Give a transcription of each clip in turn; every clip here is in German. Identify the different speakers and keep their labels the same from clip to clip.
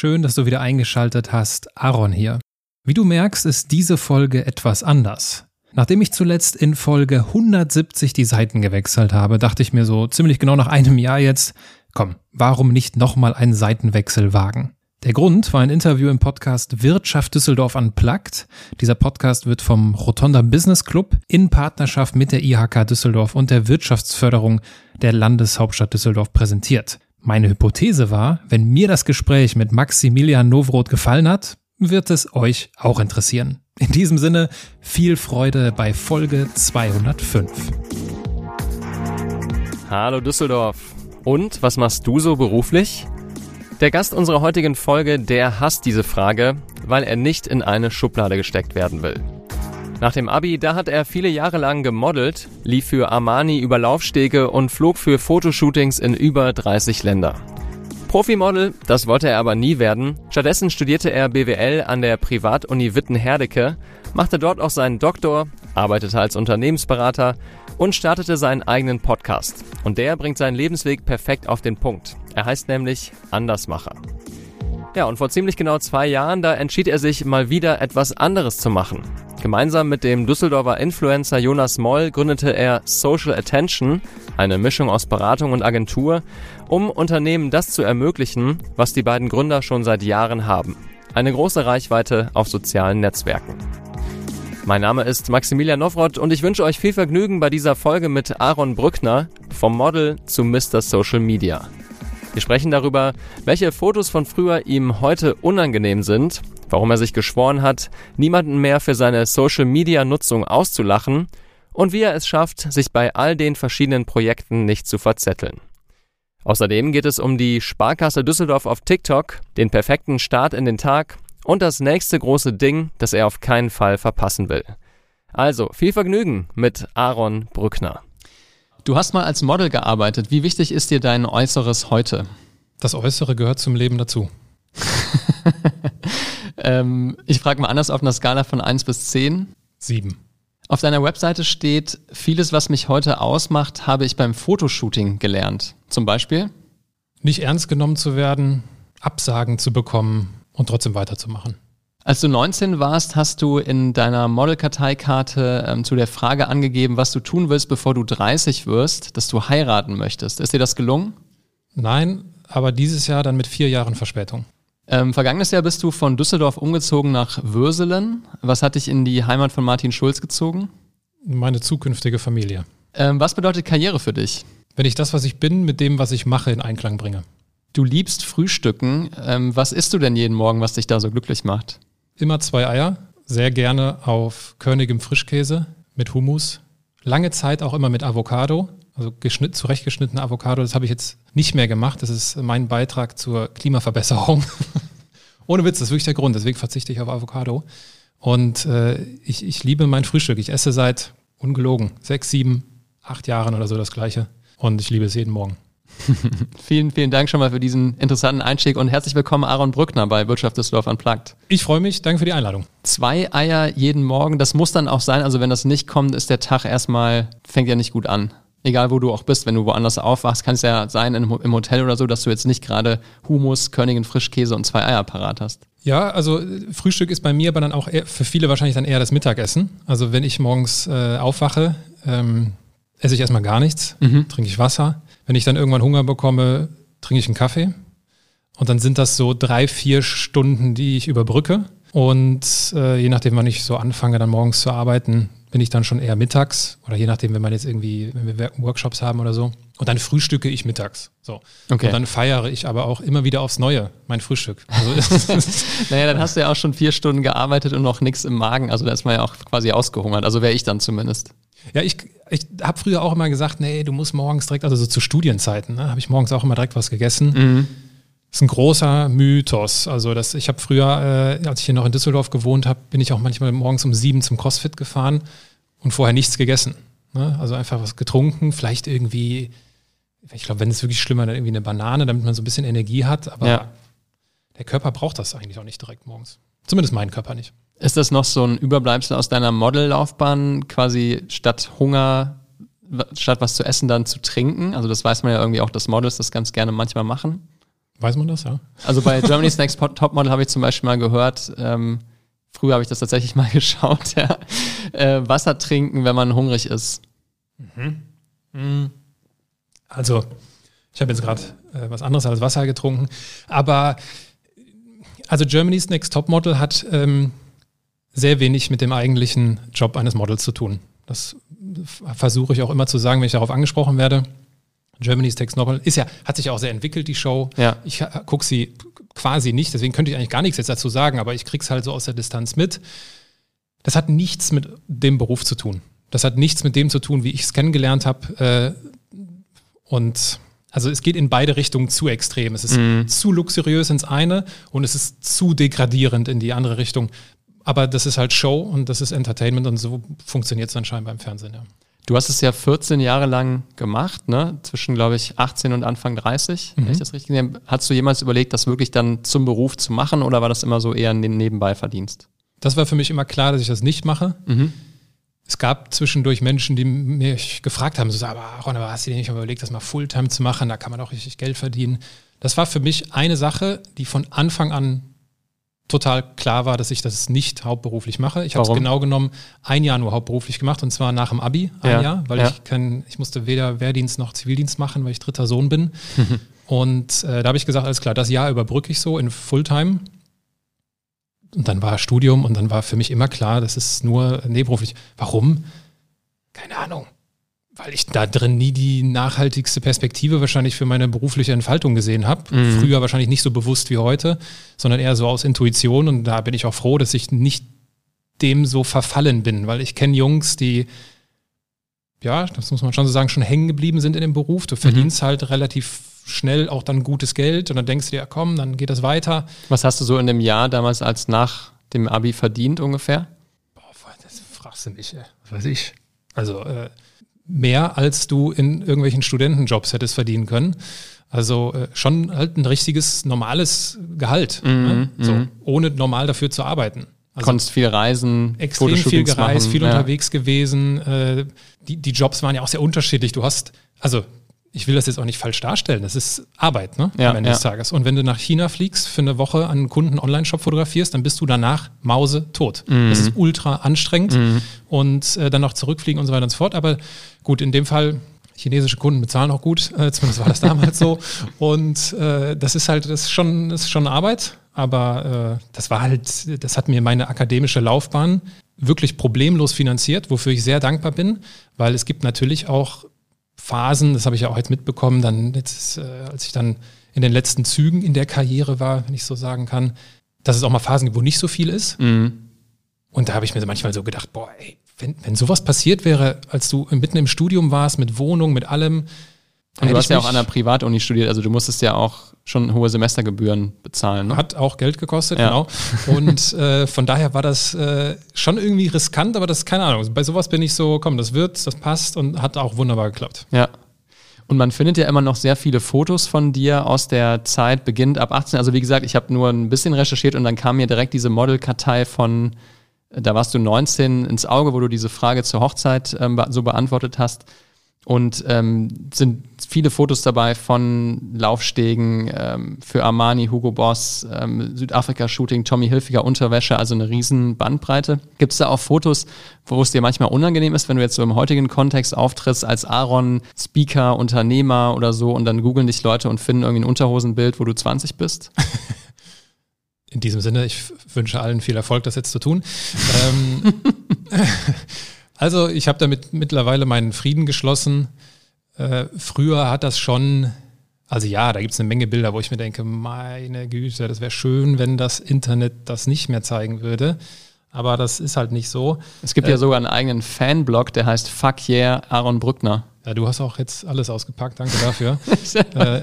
Speaker 1: Schön, dass du wieder eingeschaltet hast. Aaron hier. Wie du merkst, ist diese Folge etwas anders. Nachdem ich zuletzt in Folge 170 die Seiten gewechselt habe, dachte ich mir so ziemlich genau nach einem Jahr jetzt, komm, warum nicht nochmal einen Seitenwechsel wagen? Der Grund war ein Interview im Podcast Wirtschaft Düsseldorf Unplugged. Dieser Podcast wird vom Rotonda Business Club in Partnerschaft mit der IHK Düsseldorf und der Wirtschaftsförderung der Landeshauptstadt Düsseldorf präsentiert. Meine Hypothese war, wenn mir das Gespräch mit Maximilian Nowroth gefallen hat, wird es euch auch interessieren. In diesem Sinne, viel Freude bei Folge 205.
Speaker 2: Hallo Düsseldorf. Und was machst du so beruflich? Der Gast unserer heutigen Folge, der hasst diese Frage, weil er nicht in eine Schublade gesteckt werden will. Nach dem Abi, da hat er viele Jahre lang gemodelt, lief für Armani über Laufstege und flog für Fotoshootings in über 30 Länder. Profimodel, das wollte er aber nie werden. Stattdessen studierte er BWL an der Privatuni Witten-Herdecke, machte dort auch seinen Doktor, arbeitete als Unternehmensberater und startete seinen eigenen Podcast. Und der bringt seinen Lebensweg perfekt auf den Punkt. Er heißt nämlich Andersmacher. Ja, und vor ziemlich genau zwei Jahren, da entschied er sich mal wieder etwas anderes zu machen. Gemeinsam mit dem Düsseldorfer Influencer Jonas Moll gründete er Social Attention, eine Mischung aus Beratung und Agentur, um Unternehmen das zu ermöglichen, was die beiden Gründer schon seit Jahren haben. Eine große Reichweite auf sozialen Netzwerken. Mein Name ist Maximilian Nowroth und ich wünsche euch viel Vergnügen bei dieser Folge mit Aaron Brückner vom Model zu Mr. Social Media. Wir sprechen darüber, welche Fotos von früher ihm heute unangenehm sind, warum er sich geschworen hat, niemanden mehr für seine Social-Media-Nutzung auszulachen und wie er es schafft, sich bei all den verschiedenen Projekten nicht zu verzetteln. Außerdem geht es um die Sparkasse Düsseldorf auf TikTok, den perfekten Start in den Tag und das nächste große Ding, das er auf keinen Fall verpassen will. Also viel Vergnügen mit Aaron Brückner. Du hast mal als Model gearbeitet. Wie wichtig ist dir dein Äußeres heute?
Speaker 1: Das Äußere gehört zum Leben dazu.
Speaker 2: ähm, ich frage mal anders auf einer Skala von 1 bis 10.
Speaker 1: 7.
Speaker 2: Auf deiner Webseite steht, vieles, was mich heute ausmacht, habe ich beim Fotoshooting gelernt. Zum Beispiel?
Speaker 1: Nicht ernst genommen zu werden, Absagen zu bekommen und trotzdem weiterzumachen.
Speaker 2: Als du 19 warst, hast du in deiner Modelkarteikarte ähm, zu der Frage angegeben, was du tun willst, bevor du 30 wirst, dass du heiraten möchtest. Ist dir das gelungen?
Speaker 1: Nein, aber dieses Jahr dann mit vier Jahren Verspätung.
Speaker 2: Ähm, vergangenes Jahr bist du von Düsseldorf umgezogen nach Würselen. Was hat dich in die Heimat von Martin Schulz gezogen?
Speaker 1: Meine zukünftige Familie.
Speaker 2: Ähm, was bedeutet Karriere für dich?
Speaker 1: Wenn ich das, was ich bin, mit dem, was ich mache, in Einklang bringe.
Speaker 2: Du liebst Frühstücken. Ähm, was isst du denn jeden Morgen, was dich da so glücklich macht?
Speaker 1: Immer zwei Eier, sehr gerne auf körnigem Frischkäse mit Hummus. Lange Zeit auch immer mit Avocado, also geschnitt, zurechtgeschnittene Avocado. Das habe ich jetzt nicht mehr gemacht. Das ist mein Beitrag zur Klimaverbesserung. Ohne Witz, das ist wirklich der Grund. Deswegen verzichte ich auf Avocado. Und äh, ich, ich liebe mein Frühstück. Ich esse seit ungelogen sechs, sieben, acht Jahren oder so das Gleiche. Und ich liebe es jeden Morgen.
Speaker 2: vielen, vielen Dank schon mal für diesen interessanten Einstieg und herzlich willkommen Aaron Brückner bei Wirtschaft Düsseldorf Unplugged.
Speaker 1: Ich freue mich, danke für die Einladung.
Speaker 2: Zwei Eier jeden Morgen, das muss dann auch sein, also wenn das nicht kommt, ist der Tag erstmal, fängt ja nicht gut an. Egal wo du auch bist, wenn du woanders aufwachst, kann es ja sein im Hotel oder so, dass du jetzt nicht gerade Humus, Körnigen Frischkäse und zwei Eier parat hast.
Speaker 1: Ja, also Frühstück ist bei mir aber dann auch für viele wahrscheinlich dann eher das Mittagessen. Also wenn ich morgens äh, aufwache, ähm, esse ich erstmal gar nichts, mhm. trinke ich Wasser wenn ich dann irgendwann Hunger bekomme, trinke ich einen Kaffee. Und dann sind das so drei, vier Stunden, die ich überbrücke. Und äh, je nachdem, wann ich so anfange, dann morgens zu arbeiten, bin ich dann schon eher mittags oder je nachdem, wenn man jetzt irgendwie, wenn wir Workshops haben oder so. Und dann frühstücke ich mittags. So. Okay. Und dann feiere ich aber auch immer wieder aufs Neue mein Frühstück. Also
Speaker 2: naja, dann hast du ja auch schon vier Stunden gearbeitet und noch nichts im Magen. Also da ist man ja auch quasi ausgehungert. Also wäre ich dann zumindest.
Speaker 1: Ja, ich, ich habe früher auch immer gesagt, nee, du musst morgens direkt, also so zu Studienzeiten, ne, habe ich morgens auch immer direkt was gegessen. Mhm. Das ist ein großer Mythos. Also das, ich habe früher, äh, als ich hier noch in Düsseldorf gewohnt habe, bin ich auch manchmal morgens um sieben zum CrossFit gefahren und vorher nichts gegessen. Ne? Also einfach was getrunken, vielleicht irgendwie, ich glaube, wenn es wirklich schlimmer, dann irgendwie eine Banane, damit man so ein bisschen Energie hat. Aber ja. der Körper braucht das eigentlich auch nicht direkt morgens. Zumindest mein Körper nicht.
Speaker 2: Ist das noch so ein Überbleibsel aus deiner Modellaufbahn, quasi statt Hunger, statt was zu essen, dann zu trinken? Also das weiß man ja irgendwie auch, dass Models das ganz gerne manchmal machen.
Speaker 1: Weiß man das, ja?
Speaker 2: Also bei Germany's Next Topmodel habe ich zum Beispiel mal gehört, ähm, früher habe ich das tatsächlich mal geschaut, ja, äh, Wasser trinken, wenn man hungrig ist. Mhm.
Speaker 1: Mhm. Also, ich habe jetzt gerade äh, was anderes als Wasser getrunken, aber also Germany's Next Topmodel hat ähm, sehr wenig mit dem eigentlichen Job eines Models zu tun. Das versuche ich auch immer zu sagen, wenn ich darauf angesprochen werde. Germany's Next Topmodel ist ja, hat sich auch sehr entwickelt, die Show.
Speaker 2: Ja.
Speaker 1: Ich gucke sie quasi nicht, deswegen könnte ich eigentlich gar nichts jetzt dazu sagen, aber ich kriege es halt so aus der Distanz mit. Das hat nichts mit dem Beruf zu tun. Das hat nichts mit dem zu tun, wie ich es kennengelernt habe. Äh, und also es geht in beide Richtungen zu extrem. Es ist mhm. zu luxuriös ins eine und es ist zu degradierend in die andere Richtung. Aber das ist halt Show und das ist Entertainment und so funktioniert es anscheinend beim Fernsehen, ja.
Speaker 2: Du hast es ja 14 Jahre lang gemacht, ne? zwischen, glaube ich, 18 und Anfang 30, mhm. wenn ich das richtig gesehen habe. Hast du jemals überlegt, das wirklich dann zum Beruf zu machen oder war das immer so eher ein Nebenbei-Verdienst?
Speaker 1: Das war für mich immer klar, dass ich das nicht mache. Mhm. Es gab zwischendurch Menschen, die mich gefragt haben, so, aber Ron, aber hast du dir nicht überlegt, das mal Fulltime zu machen? Da kann man auch richtig Geld verdienen. Das war für mich eine Sache, die von Anfang an total klar war, dass ich das nicht hauptberuflich mache. Ich habe es genau genommen ein Jahr nur hauptberuflich gemacht und zwar nach dem Abi ein ja, Jahr, weil ja. ich kann, ich musste weder Wehrdienst noch Zivildienst machen, weil ich dritter Sohn bin. und äh, da habe ich gesagt, alles klar, das Jahr überbrücke ich so in Fulltime. Und dann war Studium und dann war für mich immer klar, das ist nur nebenberuflich. Warum? Keine Ahnung weil ich da drin nie die nachhaltigste Perspektive wahrscheinlich für meine berufliche Entfaltung gesehen habe. Mhm. Früher wahrscheinlich nicht so bewusst wie heute, sondern eher so aus Intuition. Und da bin ich auch froh, dass ich nicht dem so verfallen bin, weil ich kenne Jungs, die, ja, das muss man schon so sagen, schon hängen geblieben sind in dem Beruf. Du verdienst mhm. halt relativ schnell auch dann gutes Geld und dann denkst du dir, ja komm, dann geht das weiter.
Speaker 2: Was hast du so in dem Jahr damals als nach dem Abi verdient ungefähr?
Speaker 1: Boah, das fragst du mich, ey. was weiß ich. Also, äh, mehr, als du in irgendwelchen Studentenjobs hättest verdienen können. Also äh, schon halt ein richtiges normales Gehalt, mhm, ne? so, mhm. ohne normal dafür zu arbeiten.
Speaker 2: Also Konntest viel reisen,
Speaker 1: extrem viel gereist, machen, viel ja. unterwegs gewesen. Äh, die, die Jobs waren ja auch sehr unterschiedlich. Du hast, also ich will das jetzt auch nicht falsch darstellen, das ist Arbeit, ne?
Speaker 2: Ja, am
Speaker 1: Ende
Speaker 2: ja.
Speaker 1: des Tages. Und wenn du nach China fliegst, für eine Woche an einen Kunden Online-Shop fotografierst, dann bist du danach Mause tot. Mhm. Das ist ultra anstrengend mhm. und äh, dann noch zurückfliegen und so weiter und so fort. Aber gut, in dem Fall, chinesische Kunden bezahlen auch gut, äh, zumindest war das damals so. Und äh, das ist halt, das ist schon, das ist schon Arbeit, aber äh, das war halt, das hat mir meine akademische Laufbahn wirklich problemlos finanziert, wofür ich sehr dankbar bin, weil es gibt natürlich auch Phasen, das habe ich ja auch jetzt mitbekommen, dann jetzt, äh, als ich dann in den letzten Zügen in der Karriere war, wenn ich so sagen kann, dass es auch mal Phasen gibt, wo nicht so viel ist. Mhm. Und da habe ich mir manchmal so gedacht, boah, ey, wenn, wenn sowas passiert wäre, als du mitten im Studium warst, mit Wohnung, mit allem,
Speaker 2: und du hast ja auch an der Privatuni studiert, also du musstest ja auch schon hohe Semestergebühren bezahlen. Ne?
Speaker 1: Hat auch Geld gekostet, ja. genau. Und äh, von daher war das äh, schon irgendwie riskant, aber das ist keine Ahnung. Bei sowas bin ich so, komm, das wird, das passt und hat auch wunderbar geklappt.
Speaker 2: Ja. Und man findet ja immer noch sehr viele Fotos von dir aus der Zeit, beginnt ab 18. Also wie gesagt, ich habe nur ein bisschen recherchiert und dann kam mir direkt diese Modelkartei von, da warst du 19 ins Auge, wo du diese Frage zur Hochzeit ähm, so beantwortet hast. Und ähm, sind viele Fotos dabei von Laufstegen ähm, für Armani, Hugo Boss, ähm, Südafrika-Shooting, Tommy Hilfiger Unterwäsche, also eine riesen Bandbreite. Gibt es da auch Fotos, wo es dir manchmal unangenehm ist, wenn du jetzt so im heutigen Kontext auftrittst als Aaron, Speaker, Unternehmer oder so und dann googeln dich Leute und finden irgendwie ein Unterhosenbild, wo du 20 bist?
Speaker 1: In diesem Sinne, ich wünsche allen viel Erfolg, das jetzt zu tun. ähm, Also ich habe damit mittlerweile meinen Frieden geschlossen. Äh, früher hat das schon, also ja, da gibt es eine Menge Bilder, wo ich mir denke, meine Güte, das wäre schön, wenn das Internet das nicht mehr zeigen würde. Aber das ist halt nicht so.
Speaker 2: Es gibt äh, ja sogar einen eigenen Fanblog, der heißt Fuck Yeah Aaron Brückner.
Speaker 1: Ja, du hast auch jetzt alles ausgepackt, danke dafür. äh,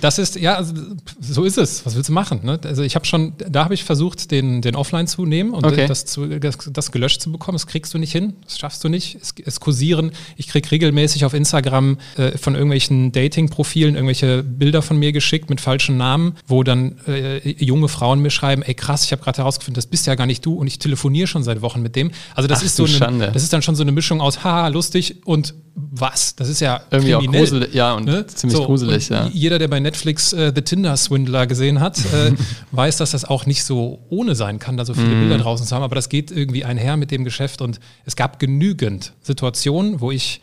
Speaker 1: das ist, ja, also, so ist es. Was willst du machen? Ne? Also ich habe schon, da habe ich versucht, den, den Offline zu nehmen und
Speaker 2: okay.
Speaker 1: das, zu, das, das, gelöscht zu bekommen. Das kriegst du nicht hin, das schaffst du nicht. Es, es kursieren, ich krieg regelmäßig auf Instagram äh, von irgendwelchen Dating-Profilen irgendwelche Bilder von mir geschickt mit falschen Namen, wo dann äh, junge Frauen mir schreiben, ey krass, ich habe gerade herausgefunden, das bist ja gar nicht du und ich telefoniere schon seit Wochen mit dem. Also das
Speaker 2: Ach,
Speaker 1: ist so eine, das ist dann schon so eine Mischung aus haha, lustig und was? Das ist ja
Speaker 2: irgendwie kriminell, auch gruselig, ja und ne? ziemlich so, gruselig, ja.
Speaker 1: Jeder, der bei bei Netflix äh, The Tinder Swindler gesehen hat, äh, weiß, dass das auch nicht so ohne sein kann, da so viele
Speaker 2: Mhm.
Speaker 1: Bilder draußen zu haben. Aber das geht irgendwie einher mit dem Geschäft und es gab genügend Situationen, wo ich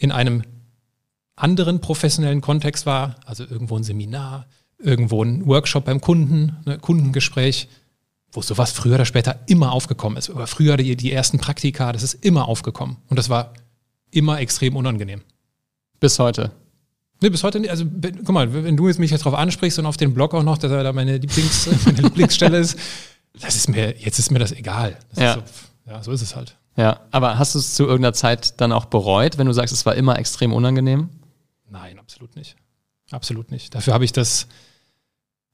Speaker 1: in einem anderen professionellen Kontext war, also irgendwo ein Seminar, irgendwo ein Workshop beim Kunden, ne, Kundengespräch, wo sowas früher oder später immer aufgekommen ist. Oder früher die, die ersten Praktika, das ist immer aufgekommen. Und das war immer extrem unangenehm.
Speaker 2: Bis heute.
Speaker 1: Nee, bis heute nicht. Also, guck mal, wenn du jetzt mich jetzt drauf ansprichst und auf den Blog auch noch, dass er da meine, Lieblings, meine Lieblingsstelle ist, das ist mir, jetzt ist mir das egal. Das
Speaker 2: Ja.
Speaker 1: So, ja, so ist es halt.
Speaker 2: Ja, aber hast du es zu irgendeiner Zeit dann auch bereut, wenn du sagst, es war immer extrem unangenehm?
Speaker 1: Nein, absolut nicht. Absolut nicht. Dafür habe ich das,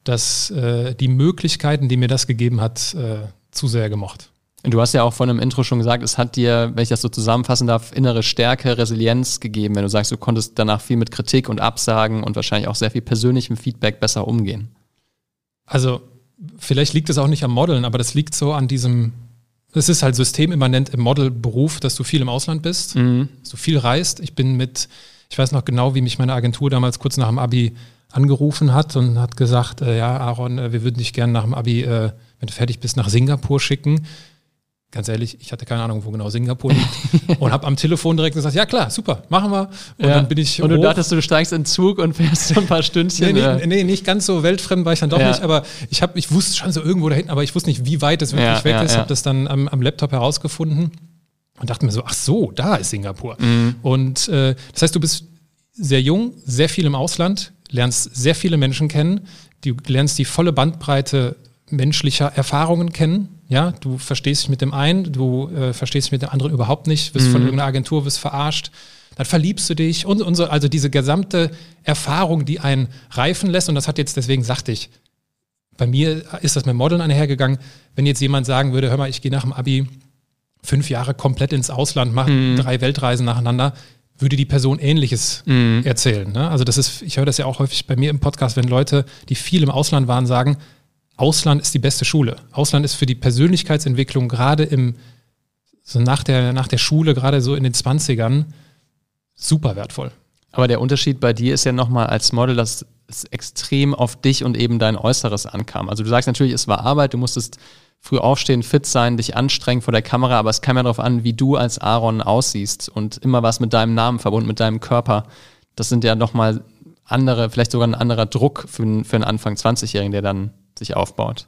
Speaker 1: das, äh, die Möglichkeiten, die mir das gegeben hat, äh, zu sehr gemocht.
Speaker 2: Du hast ja auch von einem Intro schon gesagt, es hat dir, wenn ich das so zusammenfassen darf, innere Stärke, Resilienz gegeben, wenn du sagst, du konntest danach viel mit Kritik und Absagen und wahrscheinlich auch sehr viel persönlichem Feedback besser umgehen.
Speaker 1: Also, vielleicht liegt es auch nicht am Modeln, aber das liegt so an diesem, es ist halt systemimmanent im Modelberuf, dass du viel im Ausland bist, dass du viel reist. Ich bin mit, ich weiß noch genau, wie mich meine Agentur damals kurz nach dem Abi angerufen hat und hat gesagt, äh, ja, Aaron, äh, wir würden dich gerne nach dem Abi, äh, wenn du fertig bist, nach Singapur schicken. Ganz ehrlich, ich hatte keine Ahnung, wo genau Singapur liegt. und habe am Telefon direkt gesagt, ja klar, super, machen wir. Und dann bin ich
Speaker 2: und du
Speaker 1: hoch.
Speaker 2: dachtest, du steigst in den Zug und fährst so ein paar Stündchen.
Speaker 1: Nee,
Speaker 2: äh,
Speaker 1: nee, nee, nicht ganz so weltfremd war ich dann doch
Speaker 2: Ja.
Speaker 1: nicht, aber ich, hab, ich wusste schon so irgendwo da hinten, aber ich wusste nicht, wie weit es wirklich
Speaker 2: Ja,
Speaker 1: weg
Speaker 2: ja,
Speaker 1: ist.
Speaker 2: ja.
Speaker 1: Habe das dann am, am Laptop herausgefunden und dachte mir so, ach so, da ist Singapur.
Speaker 2: Mhm.
Speaker 1: Und äh, das heißt, du bist sehr jung, sehr viel im Ausland, lernst sehr viele Menschen kennen, du lernst die volle Bandbreite menschlicher Erfahrungen kennen. Ja, du verstehst dich mit dem einen, du äh, verstehst dich mit dem anderen überhaupt nicht, wirst von irgendeiner Agentur wirst verarscht. Dann verliebst du dich und, und so, also diese gesamte Erfahrung, die einen reifen lässt. Und das hat jetzt, deswegen sagte ich, bei mir ist das mit Modeln einhergegangen. Wenn jetzt jemand sagen würde, hör mal, ich gehe nach dem Abi fünf Jahre komplett ins Ausland, mache drei Weltreisen nacheinander, würde die Person Ähnliches erzählen. Ne? Also das ist, ich höre das ja auch häufig bei mir im Podcast, wenn Leute, die viel im Ausland waren, sagen, Ausland ist die beste Schule. Ausland ist für die Persönlichkeitsentwicklung gerade im, so nach der, nach der Schule, gerade so in den 20ern, super wertvoll.
Speaker 2: Aber der Unterschied bei dir ist ja nochmal als Model, dass es extrem auf dich und eben dein Äußeres ankam. Also du sagst natürlich, es war Arbeit, du musstest früh aufstehen, fit sein, dich anstrengen vor der Kamera, aber es kam ja darauf an, wie du als Aaron aussiehst und immer was mit deinem Namen verbunden, mit deinem Körper. Das sind ja nochmal andere, vielleicht sogar ein anderer Druck für, für einen Anfang 20-Jährigen, der dann sich aufbaut.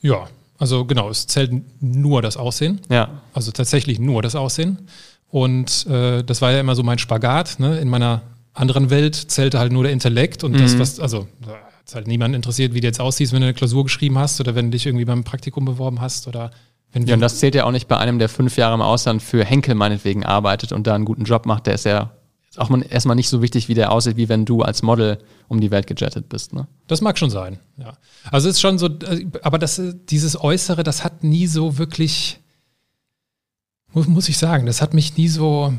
Speaker 1: Ja, also genau, es zählt nur das Aussehen.
Speaker 2: Ja.
Speaker 1: Also tatsächlich nur das Aussehen. Und äh, das war ja immer so mein Spagat. Ne? In meiner anderen Welt zählte halt nur der Intellekt und das, was, also da hat halt niemand interessiert, wie du jetzt aussiehst, wenn du eine Klausur geschrieben hast oder wenn du dich irgendwie beim Praktikum beworben hast oder wenn
Speaker 2: Ja, und das zählt ja auch nicht bei einem, der fünf Jahre im Ausland für Henkel meinetwegen arbeitet und da einen guten Job macht. Der ist ja auch mal erstmal nicht so wichtig, wie der aussieht, wie wenn du als Model um die Welt gejettet bist. Ne?
Speaker 1: Das mag schon sein, ja. Also es ist schon so, aber das, dieses Äußere, das hat nie so wirklich, muss, muss ich sagen, das hat mich nie so,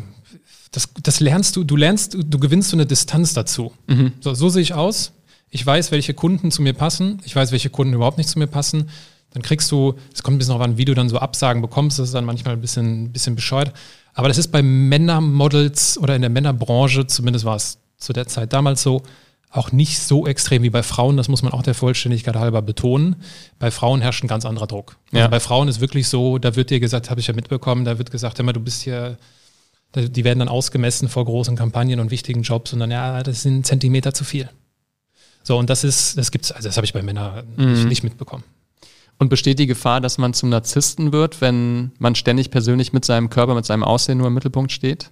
Speaker 1: das, das lernst du, du lernst, du, du gewinnst so eine Distanz dazu. So, so sehe ich aus. Ich weiß, welche Kunden zu mir passen. Ich weiß, welche Kunden überhaupt nicht zu mir passen. Dann kriegst du, es kommt ein bisschen darauf an, wie du dann so Absagen bekommst. Das ist dann manchmal ein bisschen, ein bisschen bescheuert. Aber das ist bei Männermodels oder in der Männerbranche, zumindest war es zu der Zeit damals so, auch nicht so extrem wie bei Frauen. Das muss man auch der Vollständigkeit halber betonen. Bei Frauen herrscht ein ganz anderer Druck. Also
Speaker 2: Ja.
Speaker 1: bei Frauen ist wirklich so, da wird dir gesagt, habe ich ja mitbekommen, da wird gesagt, immer du bist hier, die werden dann ausgemessen vor großen Kampagnen und wichtigen Jobs und dann, ja, das sind Zentimeter zu viel. So, und das ist, das gibt's, also das habe ich bei Männern nicht, nicht mitbekommen.
Speaker 2: Und besteht die Gefahr, dass man zum Narzissten wird, wenn man ständig persönlich mit seinem Körper, mit seinem Aussehen nur im Mittelpunkt steht?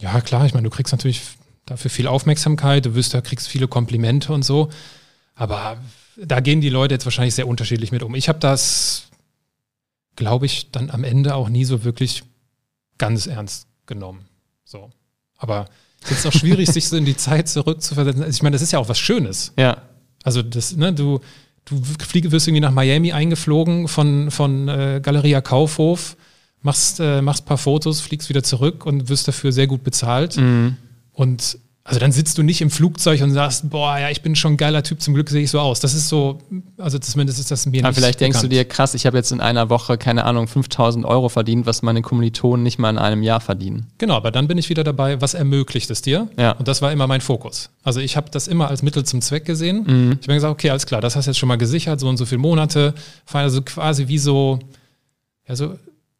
Speaker 1: Ja, klar, ich meine, du kriegst natürlich dafür viel Aufmerksamkeit, du wirst, da kriegst viele Komplimente und so. Aber da gehen die Leute jetzt wahrscheinlich sehr unterschiedlich mit um. Ich habe das, glaube ich, dann am Ende auch nie so wirklich ganz ernst genommen. So. Aber es ist auch schwierig, sich so in die Zeit zurückzuversetzen. Also ich meine, das ist ja auch was Schönes.
Speaker 2: Ja.
Speaker 1: Also das, ne, du, du fliege, wirst irgendwie nach Miami eingeflogen von, von äh, Galeria Kaufhof, machst, äh, machst ein paar Fotos, fliegst wieder zurück und wirst dafür sehr gut bezahlt.
Speaker 2: Mhm.
Speaker 1: Und Also dann sitzt du nicht im Flugzeug und sagst, boah, ja, ich bin schon ein geiler Typ, zum Glück sehe ich so aus. Das ist so, also zumindest ist das mir
Speaker 2: Aber
Speaker 1: nicht
Speaker 2: vielleicht denkst du
Speaker 1: bekannt.
Speaker 2: dir, krass, ich habe jetzt in einer Woche, keine Ahnung, 5000 Euro verdient, was meine Kommilitonen nicht mal in einem Jahr verdienen.
Speaker 1: Genau, aber dann bin ich wieder dabei, was ermöglicht es dir?
Speaker 2: Ja.
Speaker 1: Und das war immer mein Fokus. Also ich habe das immer als Mittel zum Zweck gesehen.
Speaker 2: Mhm.
Speaker 1: Ich habe mir gesagt, okay, alles klar, das hast du jetzt schon mal gesichert, so und so viele Monate. Also quasi wie so, ja, so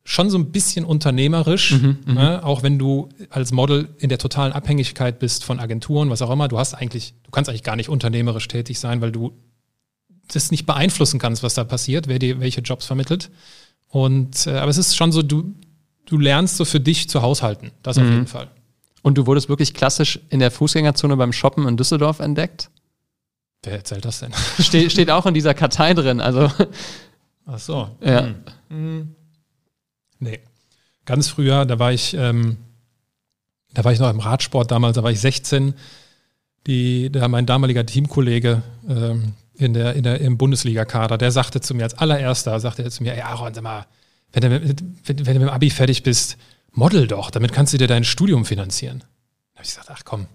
Speaker 1: schon so ein bisschen unternehmerisch,
Speaker 2: Mhm,
Speaker 1: ne? auch wenn du als Model in der totalen Abhängigkeit bist von Agenturen, was auch immer. Du hast eigentlich, du kannst eigentlich gar nicht unternehmerisch tätig sein, weil du das nicht beeinflussen kannst, was da passiert, wer dir welche Jobs vermittelt. Und äh, aber es ist schon so, du, du lernst so für dich zu haushalten. Das auf
Speaker 2: Mhm.
Speaker 1: jeden Fall.
Speaker 2: Und du wurdest wirklich klassisch in der Fußgängerzone beim Shoppen in Düsseldorf entdeckt?
Speaker 1: Wer erzählt das denn?
Speaker 2: Ste steht auch in dieser Kartei drin. Also,
Speaker 1: Ach so.
Speaker 2: ja.
Speaker 1: Hm. Nee. Ganz früher, da war ich, ähm, da war ich noch im Radsport damals, da war ich 16. Die, da mein damaliger Teamkollege ähm, in der, in der, im Bundesliga-Kader, der sagte zu mir als allererster, sagte er zu mir, ey Aaron, sag mal, wenn du, mit, wenn, wenn du mit dem Abi fertig bist, model doch, damit kannst du dir dein Studium finanzieren. Da habe ich gesagt, ach komm,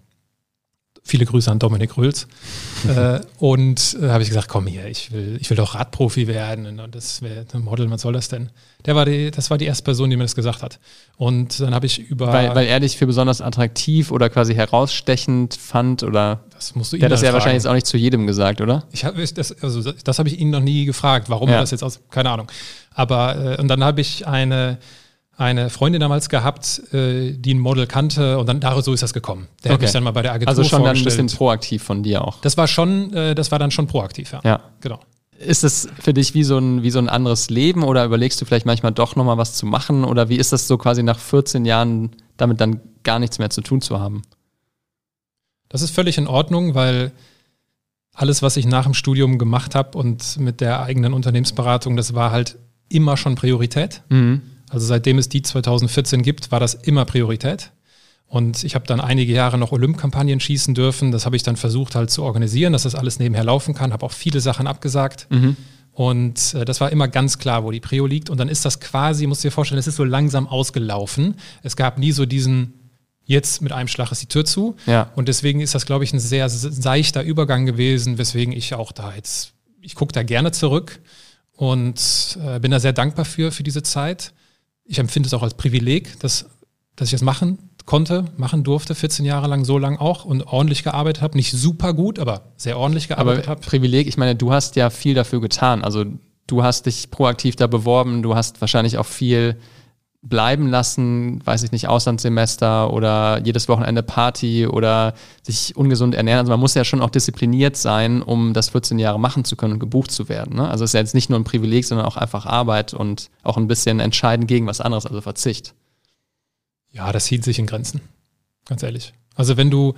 Speaker 1: viele Grüße an Dominik Röhls. äh, und äh, habe ich gesagt, komm hier, ich will, ich will doch Radprofi werden und das wäre ein Model, was soll das denn? Der war die, das war die erste Person, die mir das gesagt hat. Und dann habe ich über
Speaker 2: Weil, weil er dich für besonders attraktiv oder quasi herausstechend fand oder.
Speaker 1: das musst du ihn
Speaker 2: Der hat das ja
Speaker 1: fragen.
Speaker 2: wahrscheinlich jetzt auch nicht zu jedem gesagt, oder?
Speaker 1: Ich habe das, also das habe ich ihn noch nie gefragt, warum
Speaker 2: Ja.
Speaker 1: er das jetzt aus, keine Ahnung. Aber äh, und dann habe ich eine eine Freundin damals gehabt, äh, die ein Model kannte und dann darüber so ist das gekommen. Der
Speaker 2: Okay.
Speaker 1: mich dann mal bei der Agentur
Speaker 2: Also schon dann ein bisschen proaktiv von dir auch.
Speaker 1: das war schon, äh, das war dann schon proaktiv, ja.
Speaker 2: Ja.
Speaker 1: Genau.
Speaker 2: Ist es für dich wie so, ein, wie so ein anderes Leben oder überlegst du vielleicht manchmal doch nochmal was zu machen? Oder wie ist das so quasi nach 14 Jahren damit dann gar nichts mehr zu tun zu haben?
Speaker 1: Das ist völlig in Ordnung, weil alles, was ich nach dem Studium gemacht habe und mit der eigenen Unternehmensberatung, das war halt immer schon Priorität.
Speaker 2: Mhm.
Speaker 1: Also seitdem es die 2014 gibt, war das immer Priorität. Und ich habe dann einige Jahre noch Olymp-Kampagnen schießen dürfen. Das habe ich dann versucht halt zu organisieren, dass das alles nebenher laufen kann. Habe auch viele Sachen abgesagt.
Speaker 2: Mhm.
Speaker 1: Und äh, das war immer ganz klar, wo die Prio liegt. Und dann ist das quasi, musst du dir vorstellen, es ist so langsam ausgelaufen. Es gab nie so diesen, jetzt mit einem Schlag ist die Tür zu.
Speaker 2: Ja.
Speaker 1: Und deswegen ist das, glaube ich, ein sehr se- seichter Übergang gewesen, weswegen ich auch da jetzt, ich gucke da gerne zurück und äh, bin da sehr dankbar für, für diese Zeit. Ich empfinde es auch als Privileg, dass, dass ich das machen konnte, machen durfte, 14 Jahre lang, so lang auch und ordentlich gearbeitet habe. Nicht super gut, aber sehr ordentlich gearbeitet habe.
Speaker 2: Privileg, ich meine, du hast ja viel dafür getan. Also du hast dich proaktiv da beworben, du hast wahrscheinlich auch viel bleiben lassen, weiß ich nicht, Auslandssemester oder jedes Wochenende Party oder sich ungesund ernähren. Also man muss ja schon auch diszipliniert sein, um das 14 Jahre machen zu können und gebucht zu werden. Ne? Also es ist ja jetzt nicht nur ein Privileg, sondern auch einfach Arbeit und auch ein bisschen entscheiden gegen was anderes, also Verzicht.
Speaker 1: Ja, das hielt sich in Grenzen. Ganz ehrlich. Also wenn du,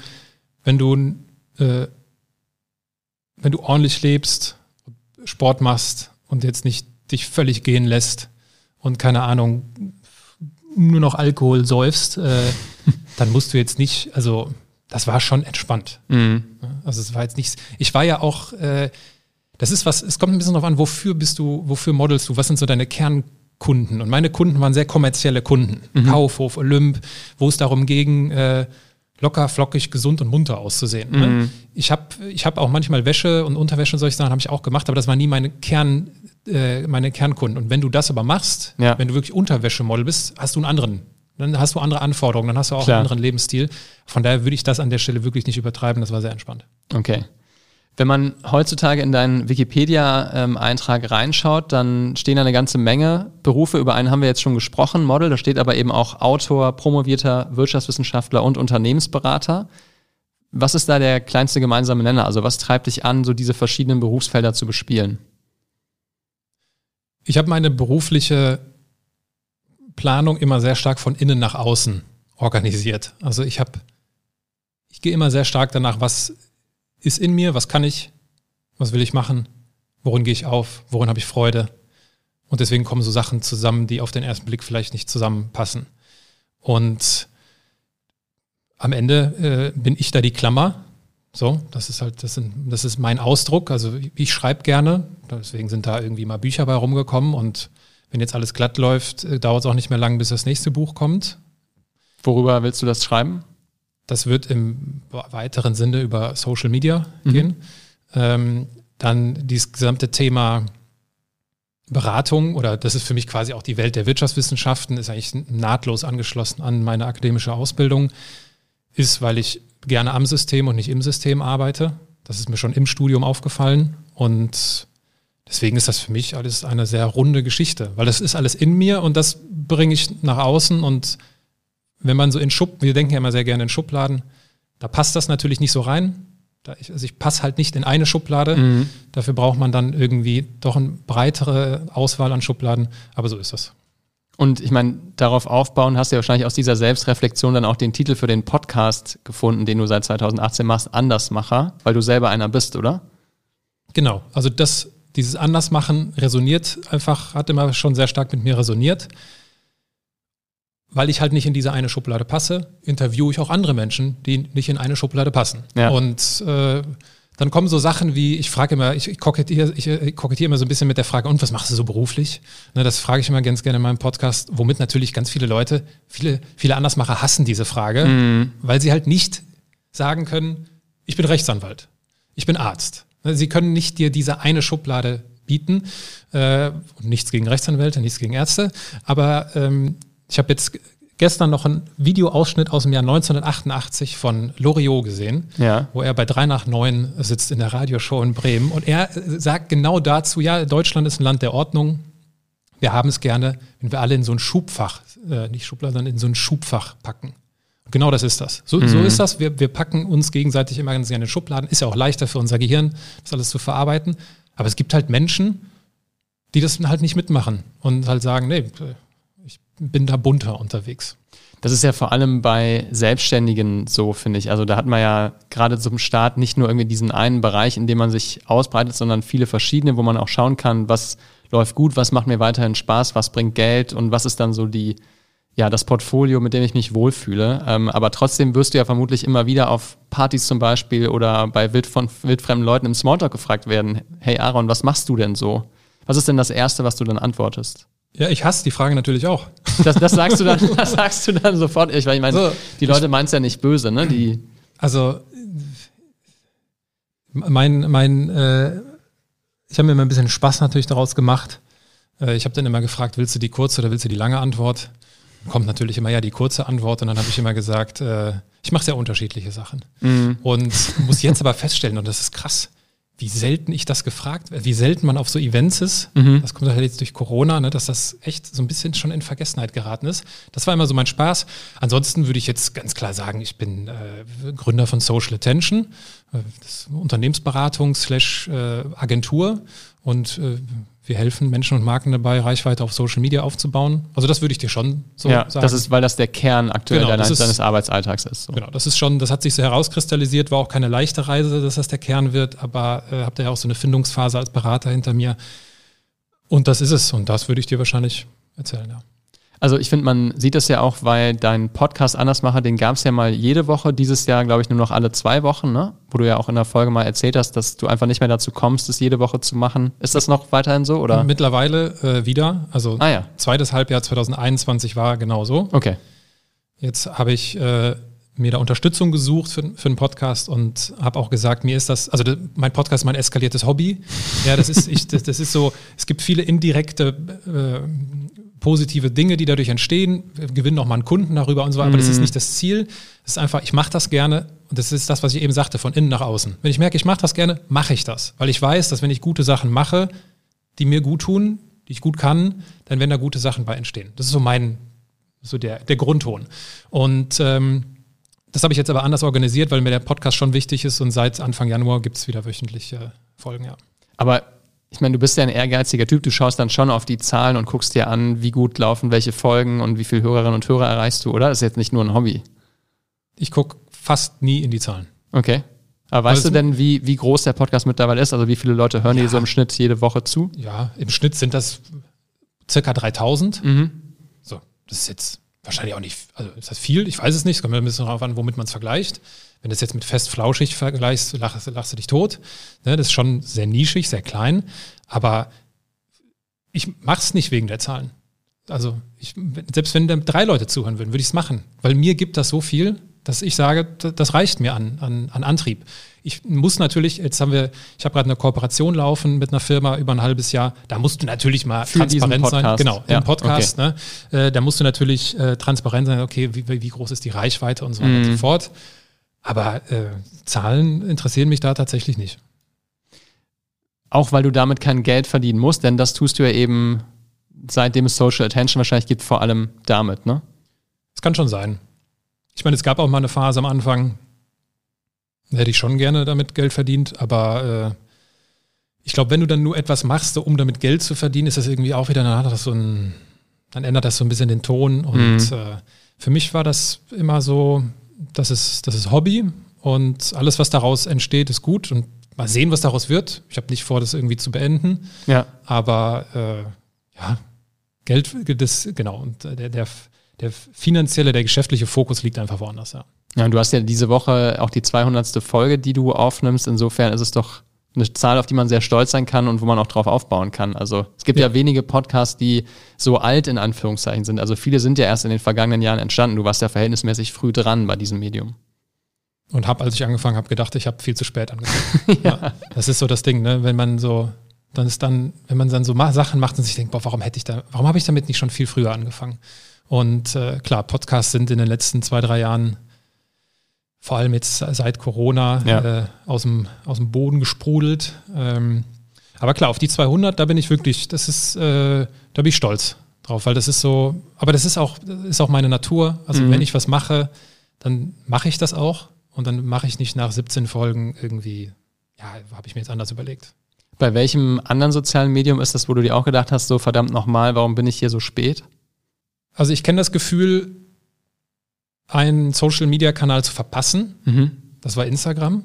Speaker 1: wenn du, äh, wenn du ordentlich lebst, Sport machst und jetzt nicht dich völlig gehen lässt und keine Ahnung, nur noch Alkohol säufst, äh, dann musst du jetzt nicht, also das war schon entspannt.
Speaker 2: Mhm.
Speaker 1: Also es war jetzt nichts. Ich war ja auch, äh, das ist was, es kommt ein bisschen darauf an, wofür bist du, wofür modelst du, was sind so deine Kernkunden? Und meine Kunden waren sehr kommerzielle Kunden. Kaufhof, Olymp, wo es darum ging, äh, locker, flockig, gesund und munter auszusehen. Ne? Ich habe ich hab auch manchmal Wäsche und Unterwäsche und solche Sachen habe ich auch gemacht, aber das waren nie meine Kern, äh, meine Kernkunden. Und wenn du das aber machst,
Speaker 2: Ja.
Speaker 1: wenn du wirklich Unterwäschemodel bist, hast du einen anderen. Dann hast du andere Anforderungen, dann hast du auch
Speaker 2: Klar.
Speaker 1: einen anderen Lebensstil. Von daher würde ich das an der Stelle wirklich nicht übertreiben. Das war sehr entspannt.
Speaker 2: Okay. Wenn man heutzutage in deinen Wikipedia-Eintrag reinschaut, dann stehen da eine ganze Menge Berufe. Über einen haben wir jetzt schon gesprochen, Model. Da steht aber eben auch Autor, promovierter Wirtschaftswissenschaftler und Unternehmensberater. Was ist da der kleinste gemeinsame Nenner? Also was treibt dich an, so diese verschiedenen Berufsfelder zu bespielen?
Speaker 1: Ich habe meine berufliche Planung immer sehr stark von innen nach außen organisiert. Also ich habe, ich gehe immer sehr stark danach, was ist in mir, was kann ich, was will ich machen, worin gehe ich auf, worin habe ich Freude. Und deswegen kommen so Sachen zusammen, die auf den ersten Blick vielleicht nicht zusammenpassen. Und am Ende äh, bin ich da die Klammer. So, das ist halt, das, sind, das ist mein Ausdruck. Also ich, ich schreibe gerne, deswegen sind da irgendwie mal Bücher bei rumgekommen und wenn jetzt alles glatt läuft, äh, dauert es auch nicht mehr lang, bis das nächste Buch kommt.
Speaker 2: Worüber willst du das schreiben?
Speaker 1: Das wird im weiteren Sinne über Social Media mhm. gehen. Ähm, dann dieses gesamte Thema Beratung oder das ist für mich quasi auch die Welt der Wirtschaftswissenschaften, ist eigentlich nahtlos angeschlossen an meine akademische Ausbildung, ist, weil ich gerne am System und nicht im System arbeite. Das ist mir schon im Studium aufgefallen und deswegen ist das für mich alles eine sehr runde Geschichte, weil das ist alles in mir und das bringe ich nach außen und wenn man so in Schub, wir denken ja immer sehr gerne in Schubladen, da passt das natürlich nicht so rein. Ich, also ich passe halt nicht in eine Schublade. Mhm. Dafür braucht man dann irgendwie doch eine breitere Auswahl an Schubladen. Aber so ist das.
Speaker 2: Und ich meine, darauf aufbauen hast du ja wahrscheinlich aus dieser Selbstreflexion dann auch den Titel für den Podcast gefunden, den du seit 2018 machst, Andersmacher, weil du selber einer bist, oder?
Speaker 1: Genau. Also das, dieses Andersmachen resoniert einfach, hat immer schon sehr stark mit mir resoniert weil ich halt nicht in diese eine Schublade passe, interviewe ich auch andere Menschen, die nicht in eine Schublade passen. Ja. Und äh, dann kommen so Sachen wie, ich frage immer, ich, ich kokettiere ich, ich kokettiere immer so ein bisschen mit der Frage, und was machst du so beruflich? Ne, das frage ich immer ganz gerne in meinem Podcast, womit natürlich ganz viele Leute, viele, viele Andersmacher hassen diese Frage, mhm. weil sie halt nicht sagen können, ich bin Rechtsanwalt, ich bin Arzt. Ne, sie können nicht dir diese eine Schublade bieten. Äh, nichts gegen Rechtsanwälte, nichts gegen Ärzte, aber ähm, ich habe jetzt gestern noch einen Videoausschnitt aus dem Jahr 1988 von Loriot gesehen, ja. wo er bei 3 nach 9 sitzt in der Radioshow in Bremen und er sagt genau dazu, ja, Deutschland ist ein Land der Ordnung. Wir haben es gerne, wenn wir alle in so ein Schubfach, äh, nicht Schublade, sondern in so ein Schubfach packen. Genau das ist das. So, mhm. so ist das. Wir, wir packen uns gegenseitig immer ganz gerne in Schubladen. Ist ja auch leichter für unser Gehirn, das alles zu verarbeiten. Aber es gibt halt Menschen, die das halt nicht mitmachen und halt sagen, nee, bin da bunter unterwegs.
Speaker 2: Das ist ja vor allem bei Selbstständigen so, finde ich. Also da hat man ja gerade zum Start nicht nur irgendwie diesen einen Bereich, in dem man sich ausbreitet, sondern viele verschiedene, wo man auch schauen kann, was läuft gut, was macht mir weiterhin Spaß, was bringt Geld und was ist dann so die, ja, das Portfolio, mit dem ich mich wohlfühle. Ähm, aber trotzdem wirst du ja vermutlich immer wieder auf Partys zum Beispiel oder bei wild von, wildfremden Leuten im Smalltalk gefragt werden, hey Aaron, was machst du denn so? Was ist denn das Erste, was du dann antwortest?
Speaker 1: Ja, ich hasse die Frage natürlich auch.
Speaker 2: Das, das sagst du dann, das sagst du dann sofort. Ich, ich meine, so, die Leute meinen es ja nicht böse, ne? Die
Speaker 1: also mein, mein, äh, ich habe mir immer ein bisschen Spaß natürlich daraus gemacht. Äh, ich habe dann immer gefragt, willst du die kurze oder willst du die lange Antwort? Kommt natürlich immer ja die kurze Antwort und dann habe ich immer gesagt, äh, ich mache sehr unterschiedliche Sachen. Mhm. Und muss jetzt aber feststellen, und das ist krass, wie selten ich das gefragt werde, wie selten man auf so Events ist. Mhm. Das kommt halt jetzt durch Corona, ne, dass das echt so ein bisschen schon in Vergessenheit geraten ist. Das war immer so mein Spaß. Ansonsten würde ich jetzt ganz klar sagen, ich bin äh, Gründer von Social Attention, äh, Unternehmensberatung slash äh, Agentur und äh, wir helfen Menschen und Marken dabei, Reichweite auf Social Media aufzubauen. Also das würde ich dir schon so ja, sagen.
Speaker 2: Das ist, weil das der Kern aktuell genau, deines, ist, deines Arbeitsalltags ist.
Speaker 1: So. Genau, das ist schon, das hat sich so herauskristallisiert, war auch keine leichte Reise, dass das der Kern wird, aber äh, habt ihr ja auch so eine Findungsphase als Berater hinter mir. Und das ist es. Und das würde ich dir wahrscheinlich erzählen, ja.
Speaker 2: Also ich finde, man sieht das ja auch, weil dein Podcast Andersmacher, den gab es ja mal jede Woche, dieses Jahr glaube ich nur noch alle zwei Wochen, ne? Wo du ja auch in der Folge mal erzählt hast, dass du einfach nicht mehr dazu kommst, es jede Woche zu machen. Ist das noch weiterhin so? Oder?
Speaker 1: Mittlerweile äh, wieder. Also ah, ja. zweites Halbjahr 2021 war genau so.
Speaker 2: Okay.
Speaker 1: Jetzt habe ich äh, mir da Unterstützung gesucht für, für einen Podcast und habe auch gesagt, mir ist das, also mein Podcast ist mein eskaliertes Hobby. Ja, das ist, ich, das, das ist so, es gibt viele indirekte äh, positive Dinge, die dadurch entstehen. Wir gewinnen auch mal einen Kunden darüber und so, aber mhm. das ist mhm. nicht das Ziel. Es ist einfach, ich mache das gerne und das ist das, was ich eben sagte, von innen nach außen. Wenn ich merke, ich mache das gerne, mache ich das, weil ich weiß, dass wenn ich gute Sachen mache, die mir gut tun, die ich gut kann, dann werden da gute Sachen bei entstehen. Das ist so mein, so der, der Grundton. Und ähm, das habe ich jetzt aber anders organisiert, weil mir der Podcast schon wichtig ist und seit Anfang Januar gibt es wieder wöchentliche Folgen, ja.
Speaker 2: Aber ich meine, du bist ja ein ehrgeiziger Typ, du schaust dann schon auf die Zahlen und guckst dir an, wie gut laufen welche Folgen und wie viele Hörerinnen und Hörer erreichst du, oder? Das ist jetzt nicht nur ein Hobby.
Speaker 1: Ich gucke fast nie in die Zahlen.
Speaker 2: Okay. Aber weißt also du denn, wie, wie groß der Podcast mittlerweile ist? Also wie viele Leute hören ja. dir so im Schnitt jede Woche zu?
Speaker 1: Ja, im Schnitt sind das circa 3000. Mhm. So, das ist jetzt wahrscheinlich auch nicht, also ist das viel? Ich weiß es nicht, es kommt ein bisschen darauf an, womit man es vergleicht. Wenn du es jetzt mit fest-flauschig vergleichst, lachst, lachst, du dich tot. Ne, das ist schon sehr nischig, sehr klein. Aber ich mache es nicht wegen der Zahlen. Also ich, selbst wenn da drei Leute zuhören würden, würde ich es machen. Weil mir gibt das so viel. dass ich sage, das reicht mir an, an, an Antrieb. Ich muss natürlich, jetzt haben wir, ich habe gerade eine Kooperation laufen mit einer Firma über ein halbes Jahr. Da musst du natürlich mal
Speaker 2: Für transparent sein.
Speaker 1: Genau, ja, im Podcast. Okay. Ne? Äh, da musst du natürlich äh, transparent sein, okay, wie, wie groß ist die Reichweite und so weiter mhm. und so mhm. fort. Aber äh, Zahlen interessieren mich da tatsächlich nicht.
Speaker 2: Auch weil du damit kein Geld verdienen musst, denn das tust du ja eben, seitdem es Social Attention wahrscheinlich gibt, vor allem damit, ne?
Speaker 1: Das kann schon sein. Ich meine, es gab auch mal eine Phase am Anfang, da hätte ich schon gerne damit Geld verdient, aber äh, ich glaube, wenn du dann nur etwas machst, um damit Geld zu verdienen, ist das irgendwie auch wieder, dann hat das so ein, dann ändert das so ein bisschen den Ton. Und mhm. äh, für mich war das immer so, das ist, das ist Hobby und alles, was daraus entsteht, ist gut und mal sehen, was daraus wird. Ich habe nicht vor, das irgendwie zu beenden.
Speaker 2: Ja.
Speaker 1: Aber äh, ja, Geld, das, genau, und der, der, der finanzielle, der geschäftliche Fokus liegt einfach woanders, ja.
Speaker 2: Ja, und du hast ja diese Woche auch die 200. Folge, die du aufnimmst. Insofern ist es doch eine Zahl, auf die man sehr stolz sein kann und wo man auch drauf aufbauen kann. Also es gibt ja, ja wenige Podcasts, die so alt in Anführungszeichen sind. Also viele sind ja erst in den vergangenen Jahren entstanden. Du warst ja verhältnismäßig früh dran bei diesem Medium.
Speaker 1: Und habe, als ich angefangen habe, gedacht, ich habe viel zu spät angefangen. ja. ja. Das ist so das Ding, ne? wenn man so, dann ist dann, wenn man dann so Sachen macht und sich denkt, boah, warum hätte ich da, warum habe ich damit nicht schon viel früher angefangen? Und äh, klar, Podcasts sind in den letzten zwei, drei Jahren vor allem jetzt seit Corona ja. äh, aus, dem, aus dem Boden gesprudelt. Ähm, aber klar, auf die 200, da bin ich wirklich, das ist, äh, da bin ich stolz drauf, weil das ist so, aber das ist auch, das ist auch meine Natur. Also mhm. wenn ich was mache, dann mache ich das auch und dann mache ich nicht nach 17 Folgen irgendwie, ja, habe ich mir jetzt anders überlegt.
Speaker 2: Bei welchem anderen sozialen Medium ist das, wo du dir auch gedacht hast, so verdammt nochmal, warum bin ich hier so spät?
Speaker 1: Also ich kenne das Gefühl, einen Social-Media-Kanal zu verpassen. Mhm. Das war Instagram.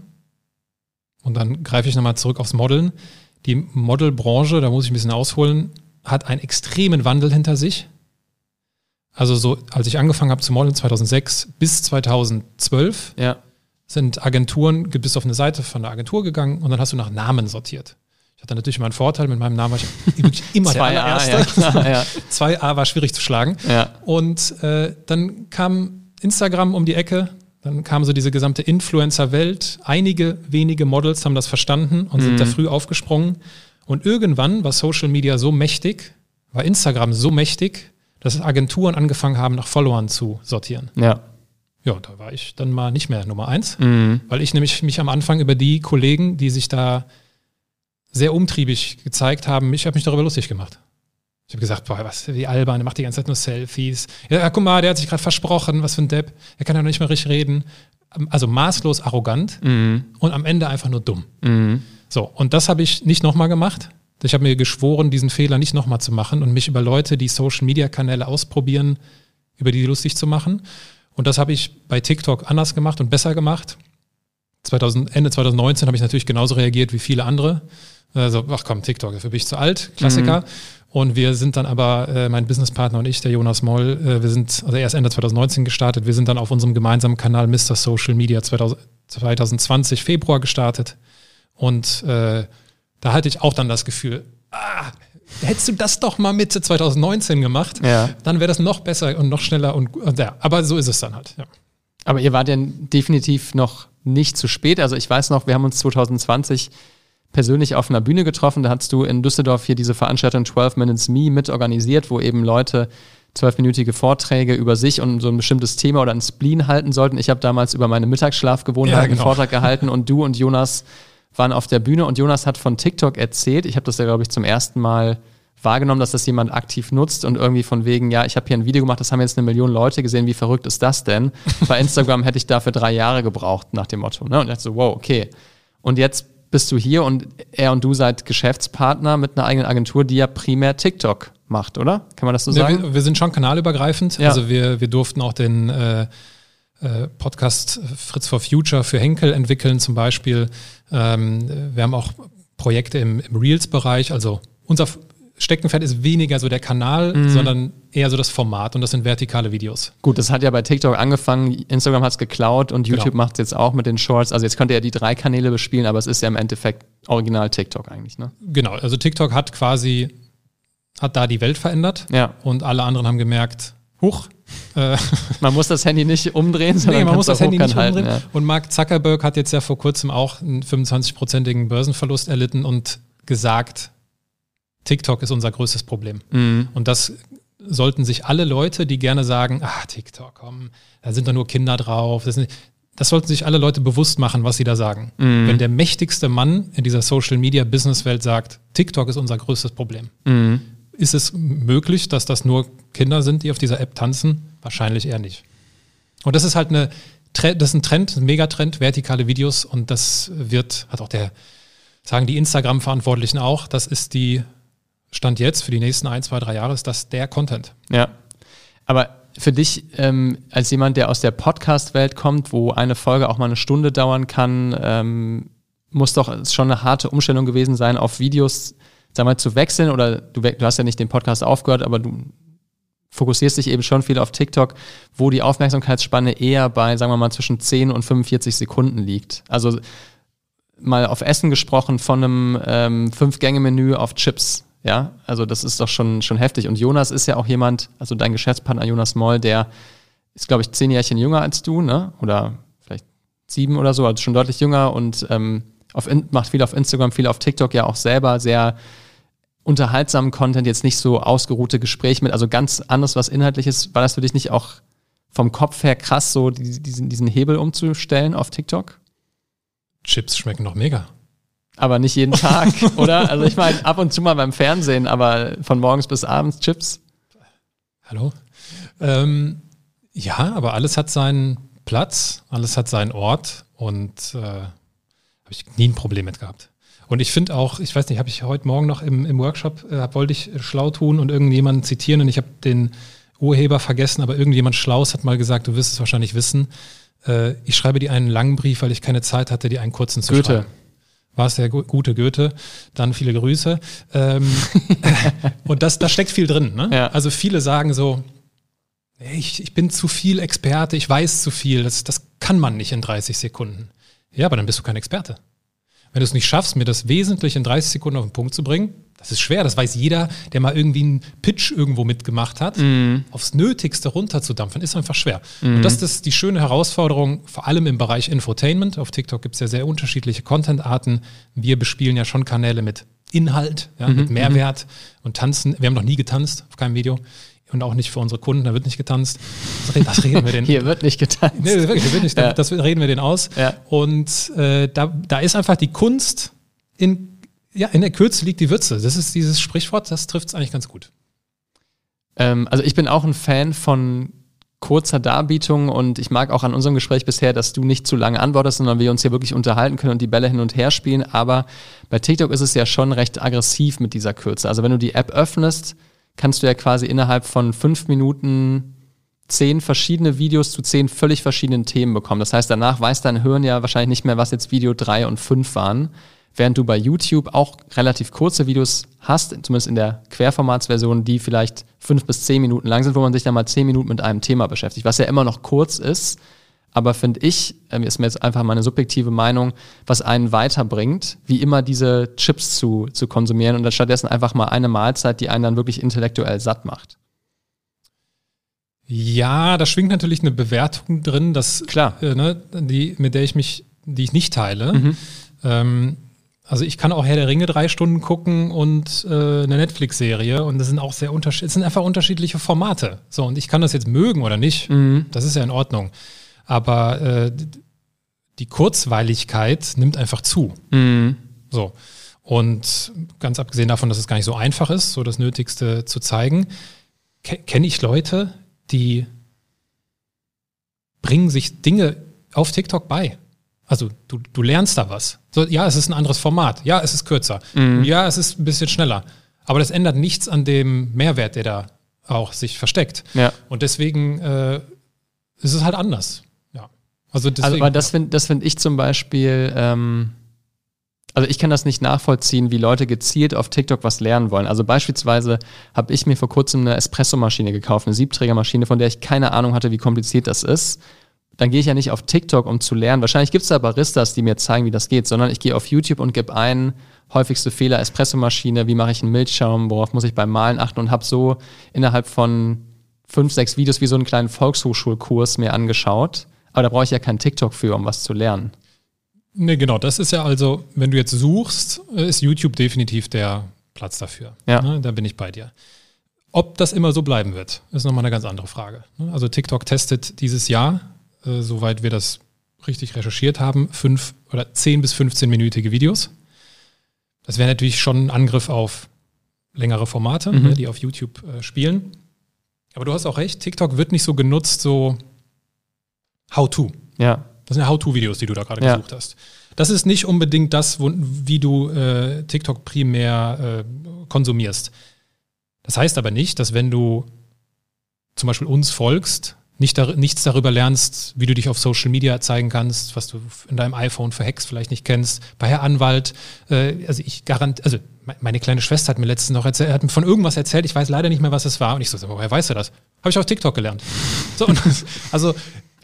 Speaker 1: Und dann greife ich nochmal zurück aufs Modeln. Die Modelbranche, da muss ich ein bisschen ausholen, hat einen extremen Wandel hinter sich. Also so, als ich angefangen habe zu modeln 2006 bis 2012,
Speaker 2: ja.
Speaker 1: sind Agenturen, bis auf eine Seite von der Agentur gegangen und dann hast du nach Namen sortiert. Ich hatte natürlich immer einen Vorteil, mit meinem Namen war ich wirklich immer der allererste. Ja, ja. 2a war schwierig zu schlagen.
Speaker 2: Ja.
Speaker 1: Und äh, dann kam Instagram um die Ecke. Dann kam so diese gesamte Influencer-Welt. Einige wenige Models haben das verstanden und mhm. sind da mhm. früh aufgesprungen. Und irgendwann war Social Media so mächtig, war Instagram so mächtig, dass Agenturen angefangen haben, nach Followern zu sortieren.
Speaker 2: Ja.
Speaker 1: Ja, da war ich dann mal nicht mehr Nummer eins, mhm. weil ich nämlich mich am Anfang über die Kollegen, die sich da sehr umtriebig gezeigt haben, ich habe mich darüber lustig gemacht. Ich habe gesagt, boah, was, wie albern, der macht die ganze Zeit nur Selfies. Ja, guck mal, der hat sich gerade versprochen, was für ein Depp. Er kann ja noch nicht mal richtig reden. Also maßlos arrogant mhm. und am Ende einfach nur dumm. Mhm. So, und das habe ich nicht nochmal gemacht. Ich habe mir geschworen, diesen Fehler nicht nochmal zu machen und mich über Leute, die Social-Media-Kanäle ausprobieren, über die lustig zu machen. Und das habe ich bei TikTok anders gemacht und besser gemacht. 2000, Ende 2019 habe ich natürlich genauso reagiert wie viele andere. Also, ach komm, TikTok, dafür bin ich zu alt, Klassiker. Mhm. Und wir sind dann aber, äh, mein Businesspartner und ich, der Jonas Moll, äh, wir sind, also erst Ende 2019 gestartet, wir sind dann auf unserem gemeinsamen Kanal Mr. Social Media 2000, 2020 Februar gestartet. Und äh, da hatte ich auch dann das Gefühl, ah, hättest du das doch mal Mitte 2019 gemacht,
Speaker 2: ja.
Speaker 1: dann wäre das noch besser und noch schneller und, und ja, aber so ist es dann halt, ja.
Speaker 2: Aber ihr wart ja definitiv noch nicht zu spät. Also ich weiß noch, wir haben uns 2020 persönlich auf einer Bühne getroffen. Da hast du in Düsseldorf hier diese Veranstaltung 12 Minutes Me mit organisiert, wo eben Leute zwölfminütige Vorträge über sich und so ein bestimmtes Thema oder ein Spleen halten sollten. Ich habe damals über meine Mittagsschlafgewohnheiten ja, genau. einen Vortrag gehalten und du und Jonas waren auf der Bühne und Jonas hat von TikTok erzählt. Ich habe das ja, glaube ich, zum ersten Mal wahrgenommen, dass das jemand aktiv nutzt und irgendwie von wegen, ja, ich habe hier ein Video gemacht, das haben jetzt eine Million Leute gesehen, wie verrückt ist das denn? Bei Instagram hätte ich dafür drei Jahre gebraucht, nach dem Motto. Ne? Und ich dachte so, wow, okay. Und jetzt bist du hier und er und du seid Geschäftspartner mit einer eigenen Agentur, die ja primär TikTok macht, oder? Kann man das so sagen?
Speaker 1: Ja, wir, wir, sind schon kanalübergreifend. Ja. Also wir, wir durften auch den äh, äh, Podcast Fritz for Future für Henkel entwickeln zum Beispiel. Ähm, wir haben auch Projekte im, im Reels-Bereich. Also unser Steckenpferd ist weniger so der Kanal, mhm. sondern eher so das Format und das sind vertikale Videos.
Speaker 2: Gut, das hat ja bei TikTok angefangen, Instagram hat es geklaut und YouTube genau. macht es jetzt auch mit den Shorts. Also jetzt könnt ihr ja die drei Kanäle bespielen, aber es ist ja im Endeffekt original TikTok eigentlich, ne?
Speaker 1: Genau, also TikTok hat quasi, hat da die Welt verändert
Speaker 2: ja.
Speaker 1: und alle anderen haben gemerkt,
Speaker 2: Huch. Äh, man muss das Handy nicht umdrehen, sondern nee, man muss das Handy nicht halten, umdrehen. Ja.
Speaker 1: Und Mark Zuckerberg hat jetzt ja vor kurzem auch einen 25-prozentigen Börsenverlust erlitten und gesagt, TikTok ist unser größtes Problem. Mhm. Und das sollten sich alle Leute, die gerne sagen, ah, TikTok, komm, da sind doch nur Kinder drauf. Das, sind, das sollten sich alle Leute bewusst machen, was sie da sagen. Mhm. Wenn der mächtigste Mann in dieser Social-Media-Business-Welt sagt, TikTok ist unser größtes Problem, mhm. ist es möglich, dass das nur Kinder sind, die auf dieser App tanzen? Wahrscheinlich eher nicht. Und das ist halt eine, das ist ein Trend, ein Megatrend, vertikale Videos und das wird, hat auch der, sagen die Instagram-Verantwortlichen auch, das ist die Stand jetzt für die nächsten ein, zwei, drei Jahre ist das der Content.
Speaker 2: Ja. Aber für dich ähm, als jemand, der aus der Podcast-Welt kommt, wo eine Folge auch mal eine Stunde dauern kann, ähm, muss doch schon eine harte Umstellung gewesen sein, auf Videos, sag mal, zu wechseln oder du, du hast ja nicht den Podcast aufgehört, aber du fokussierst dich eben schon viel auf TikTok, wo die Aufmerksamkeitsspanne eher bei, sagen wir mal, zwischen 10 und 45 Sekunden liegt. Also mal auf Essen gesprochen von einem ähm, Fünf-Gänge-Menü auf Chips. Ja, also das ist doch schon, schon heftig. Und Jonas ist ja auch jemand, also dein Geschäftspartner Jonas Moll, der ist, glaube ich, zehn Jährchen jünger als du, ne? Oder vielleicht sieben oder so, also schon deutlich jünger und ähm, auf, macht viel auf Instagram, viel auf TikTok, ja auch selber sehr unterhaltsamen Content, jetzt nicht so ausgeruhte Gespräche mit, also ganz anderes, was inhaltlich ist. War das für dich nicht auch vom Kopf her krass, so diesen, diesen Hebel umzustellen auf TikTok?
Speaker 1: Chips schmecken noch mega
Speaker 2: aber nicht jeden Tag, oder? Also ich meine, ab und zu mal beim Fernsehen, aber von morgens bis abends Chips.
Speaker 1: Hallo? Ähm, ja, aber alles hat seinen Platz, alles hat seinen Ort und äh, habe ich nie ein Problem mit gehabt. Und ich finde auch, ich weiß nicht, habe ich heute Morgen noch im, im Workshop, äh, wollte ich schlau tun und irgendjemanden zitieren und ich habe den Urheber vergessen, aber irgendjemand Schlaus hat mal gesagt, du wirst es wahrscheinlich wissen, äh, ich schreibe dir einen langen Brief, weil ich keine Zeit hatte, dir einen kurzen zu Goethe. schreiben war es der gute Goethe. Dann viele Grüße. Ähm, und das, da steckt viel drin. Ne? Ja. Also viele sagen so, ich, ich bin zu viel Experte, ich weiß zu viel. Das, das kann man nicht in 30 Sekunden. Ja, aber dann bist du kein Experte. Wenn du es nicht schaffst, mir das wesentlich in 30 Sekunden auf den Punkt zu bringen, das ist schwer, das weiß jeder, der mal irgendwie einen Pitch irgendwo mitgemacht hat. Mm. Aufs Nötigste runterzudampfen, ist einfach schwer. Mm. Und das ist die schöne Herausforderung, vor allem im Bereich Infotainment. Auf TikTok gibt es ja sehr unterschiedliche Content-Arten. Wir bespielen ja schon Kanäle mit Inhalt, ja, mm mit Mehrwert und tanzen. Wir haben noch nie getanzt auf keinem Video und auch nicht für unsere Kunden, da wird nicht getanzt.
Speaker 2: Das reden wir den. Hier wird nicht getanzt.
Speaker 1: Nee, wirklich, wird nicht, ja. das reden wir den aus. Ja. Und äh, da, da ist einfach die Kunst in ja, in der Kürze liegt die Würze. Das ist dieses Sprichwort, das trifft es eigentlich ganz gut.
Speaker 2: Ähm, also ich bin auch ein Fan von kurzer Darbietung und ich mag auch an unserem Gespräch bisher, dass du nicht zu lange antwortest, sondern wir uns hier wirklich unterhalten können und die Bälle hin und her spielen. Aber bei TikTok ist es ja schon recht aggressiv mit dieser Kürze. Also wenn du die App öffnest, kannst du ja quasi innerhalb von fünf Minuten zehn verschiedene Videos zu zehn völlig verschiedenen Themen bekommen. Das heißt, danach weiß dein Hirn ja wahrscheinlich nicht mehr, was jetzt Video drei und fünf waren während du bei YouTube auch relativ kurze Videos hast, zumindest in der Querformatsversion, die vielleicht fünf bis zehn Minuten lang sind, wo man sich dann mal zehn Minuten mit einem Thema beschäftigt, was ja immer noch kurz ist, aber finde ich, ähm, ist mir jetzt einfach meine subjektive Meinung, was einen weiterbringt, wie immer diese Chips zu, zu konsumieren und dann stattdessen einfach mal eine Mahlzeit, die einen dann wirklich intellektuell satt macht.
Speaker 1: Ja, da schwingt natürlich eine Bewertung drin, dass klar, äh, ne, die mit der ich mich, die ich nicht teile. Mhm. Ähm, also ich kann auch Herr der Ringe drei Stunden gucken und äh, eine Netflix-Serie und das sind auch sehr unterschiedliche, es sind einfach unterschiedliche Formate. So, und ich kann das jetzt mögen oder nicht. Mhm. Das ist ja in Ordnung. Aber äh, die Kurzweiligkeit nimmt einfach zu. Mhm. So. Und ganz abgesehen davon, dass es gar nicht so einfach ist, so das Nötigste zu zeigen, kenne ich Leute, die bringen sich Dinge auf TikTok bei. Also du, du lernst da was. So, ja, es ist ein anderes Format. Ja, es ist kürzer. Mhm. Ja, es ist ein bisschen schneller. Aber das ändert nichts an dem Mehrwert, der da auch sich versteckt. Ja. Und deswegen äh, ist es halt anders.
Speaker 2: Also, deswegen, also aber das finde das find ich zum Beispiel, ähm, also ich kann das nicht nachvollziehen, wie Leute gezielt auf TikTok was lernen wollen. Also beispielsweise habe ich mir vor kurzem eine Espressomaschine gekauft, eine Siebträgermaschine, von der ich keine Ahnung hatte, wie kompliziert das ist dann gehe ich ja nicht auf TikTok, um zu lernen. Wahrscheinlich gibt es da Baristas, die mir zeigen, wie das geht, sondern ich gehe auf YouTube und gebe ein, häufigste Fehler, Espressomaschine, wie mache ich einen Milchschaum, worauf muss ich beim Malen achten und habe so innerhalb von fünf, sechs Videos wie so einen kleinen Volkshochschulkurs mir angeschaut. Aber da brauche ich ja kein TikTok für, um was zu lernen.
Speaker 1: Nee, genau. Das ist ja also, wenn du jetzt suchst, ist YouTube definitiv der Platz dafür.
Speaker 2: Ja.
Speaker 1: Ne, da bin ich bei dir. Ob das immer so bleiben wird, ist nochmal eine ganz andere Frage. Ne? Also TikTok testet dieses Jahr, äh, soweit wir das richtig recherchiert haben, fünf oder zehn bis 15-minütige Videos. Das wäre natürlich schon ein Angriff auf längere Formate,
Speaker 2: Mhm.
Speaker 1: ne, die auf YouTube äh, spielen. Aber du hast auch recht, TikTok wird nicht so genutzt, so How-to.
Speaker 2: Ja.
Speaker 1: Das sind ja How-to-Videos, die du da gerade
Speaker 2: Ja.
Speaker 1: gesucht hast. Das ist nicht unbedingt das, wo, wie du äh, TikTok primär äh, konsumierst. Das heißt aber nicht, dass wenn du zum Beispiel uns folgst, nicht dar nichts darüber lernst, wie du dich auf Social Media zeigen kannst, was du in deinem iPhone für Hacks vielleicht nicht kennst. Bei Herr Anwalt, äh, also ich garant, also me- meine kleine Schwester hat mir letztens noch erzählt, hat mir von irgendwas erzählt, ich weiß leider nicht mehr, was es war. Und ich so, woher weißt du das? Habe ich auf TikTok gelernt. So, und das, also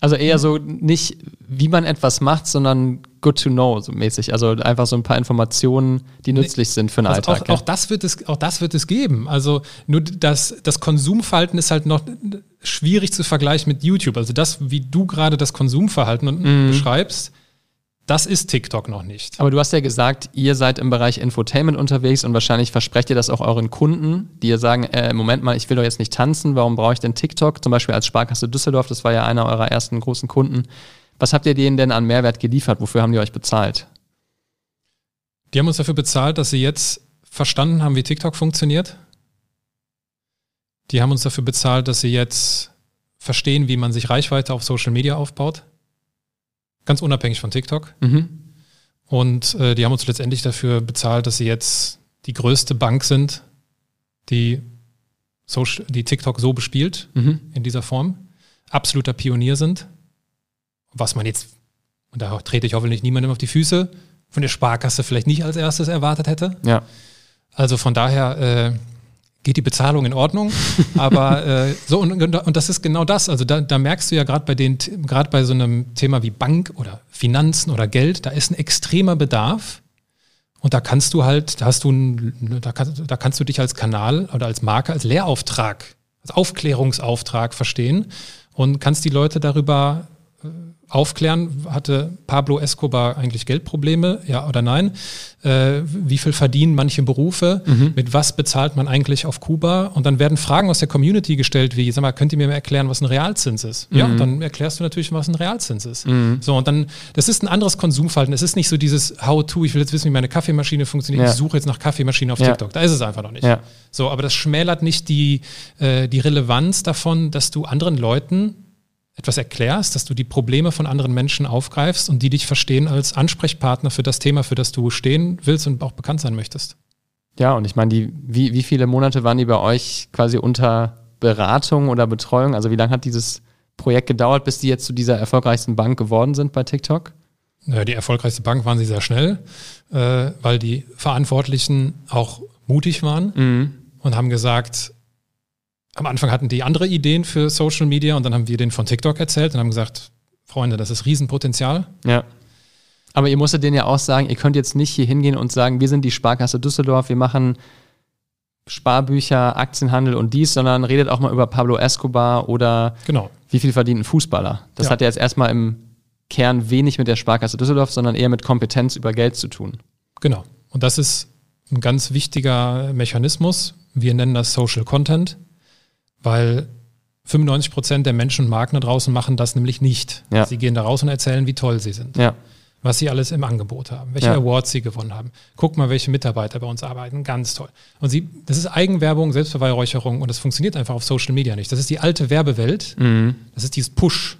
Speaker 2: Also eher so nicht, wie man etwas macht, sondern good to know, so mäßig. Also einfach so ein paar Informationen, die nützlich sind für den
Speaker 1: Also
Speaker 2: Alltag.
Speaker 1: auch, auch, das wird es, auch das wird es geben. Also nur das, das Konsumverhalten ist halt noch schwierig zu vergleichen mit YouTube. Also das, wie du gerade das Konsumverhalten
Speaker 2: Mhm.
Speaker 1: beschreibst, das ist TikTok noch nicht.
Speaker 2: Aber du hast ja gesagt, ihr seid im Bereich Infotainment unterwegs und wahrscheinlich versprecht ihr das auch euren Kunden, die ihr sagen, äh, Moment mal, ich will doch jetzt nicht tanzen, warum brauche ich denn TikTok? Zum Beispiel als Sparkasse Düsseldorf, das war ja einer eurer ersten großen Kunden. Was habt ihr denen denn an Mehrwert geliefert? Wofür haben die euch bezahlt?
Speaker 1: Die haben uns dafür bezahlt, dass sie jetzt verstanden haben, wie TikTok funktioniert. Die haben uns dafür bezahlt, dass sie jetzt verstehen, wie man sich Reichweite auf Social Media aufbaut. Ganz unabhängig von TikTok.
Speaker 2: Mhm.
Speaker 1: Und äh, die haben uns letztendlich dafür bezahlt, dass sie jetzt die größte Bank sind, die, Social, die TikTok so bespielt
Speaker 2: Mhm.
Speaker 1: in dieser Form. Absoluter Pionier sind. Was man jetzt, und da trete ich hoffentlich niemandem auf die Füße, von der Sparkasse vielleicht nicht als erstes erwartet hätte.
Speaker 2: Ja.
Speaker 1: Also von daher äh, geht die Bezahlung in Ordnung. Aber äh, so, und, und das ist genau das. Also da, da merkst du ja gerade bei den, gerade bei so einem Thema wie Bank oder Finanzen oder Geld, da ist ein extremer Bedarf. Und da kannst du halt, da hast du ein, da, kannst, da kannst du dich als Kanal oder als Marke, als Lehrauftrag, als Aufklärungsauftrag verstehen und kannst die Leute darüber aufklären, hatte Pablo Escobar eigentlich Geldprobleme, ja oder nein? Äh, wie viel verdienen manche Berufe? Mit was bezahlt man eigentlich auf Kuba? Und dann werden Fragen aus der Community gestellt, wie, sag mal, könnt ihr mir mal erklären, was ein Realzins ist? Ja, und dann erklärst du natürlich, was ein Realzins ist. So, und dann, das ist ein anderes Konsumverhalten. Es ist nicht so dieses How-to, ich will jetzt wissen, wie meine Kaffeemaschine funktioniert,
Speaker 2: Ja.
Speaker 1: ich suche jetzt nach Kaffeemaschine auf
Speaker 2: Ja.
Speaker 1: TikTok. Da ist es einfach noch nicht.
Speaker 2: Ja.
Speaker 1: So, aber das schmälert nicht die, äh, die Relevanz davon, dass du anderen Leuten etwas erklärst, dass du die Probleme von anderen Menschen aufgreifst und die dich verstehen als Ansprechpartner für das Thema, für das du stehen willst und auch bekannt sein möchtest.
Speaker 2: Ja, und ich meine, die, wie, wie viele Monate waren die bei euch quasi unter Beratung oder Betreuung? Also wie lange hat dieses Projekt gedauert, bis die jetzt zu dieser erfolgreichsten Bank geworden sind bei TikTok?
Speaker 1: Äh, Die erfolgreichste Bank waren sie sehr schnell, äh, weil die Verantwortlichen auch mutig waren
Speaker 2: Mhm.
Speaker 1: und haben gesagt, am Anfang hatten die andere Ideen für Social Media und dann haben wir denen von TikTok erzählt und haben gesagt, Freunde, das ist Riesenpotenzial.
Speaker 2: Ja. Aber ihr musstet denen ja auch sagen, ihr könnt jetzt nicht hier hingehen und sagen, wir sind die Sparkasse Düsseldorf, wir machen Sparbücher, Aktienhandel und dies, sondern redet auch mal über Pablo Escobar oder
Speaker 1: Genau.
Speaker 2: wie viel verdient ein Fußballer. Das
Speaker 1: Ja.
Speaker 2: hat ja jetzt erstmal im Kern wenig mit der Sparkasse Düsseldorf, sondern eher mit Kompetenz über Geld zu tun.
Speaker 1: Genau. Und das ist ein ganz wichtiger Mechanismus. Wir nennen das Social Content, weil 95 Prozent der Menschen und Marken da draußen machen das nämlich nicht.
Speaker 2: Ja.
Speaker 1: Sie gehen da raus und erzählen, wie toll sie sind,
Speaker 2: Ja.
Speaker 1: was sie alles im Angebot haben, welche
Speaker 2: Ja.
Speaker 1: Awards sie gewonnen haben. Guck mal, welche Mitarbeiter bei uns arbeiten. Ganz toll. Und sie, das ist Eigenwerbung, Selbstbeweihräucherung und das funktioniert einfach auf Social Media nicht. Das ist die alte Werbewelt.
Speaker 2: Mhm.
Speaker 1: Das ist dieses Push.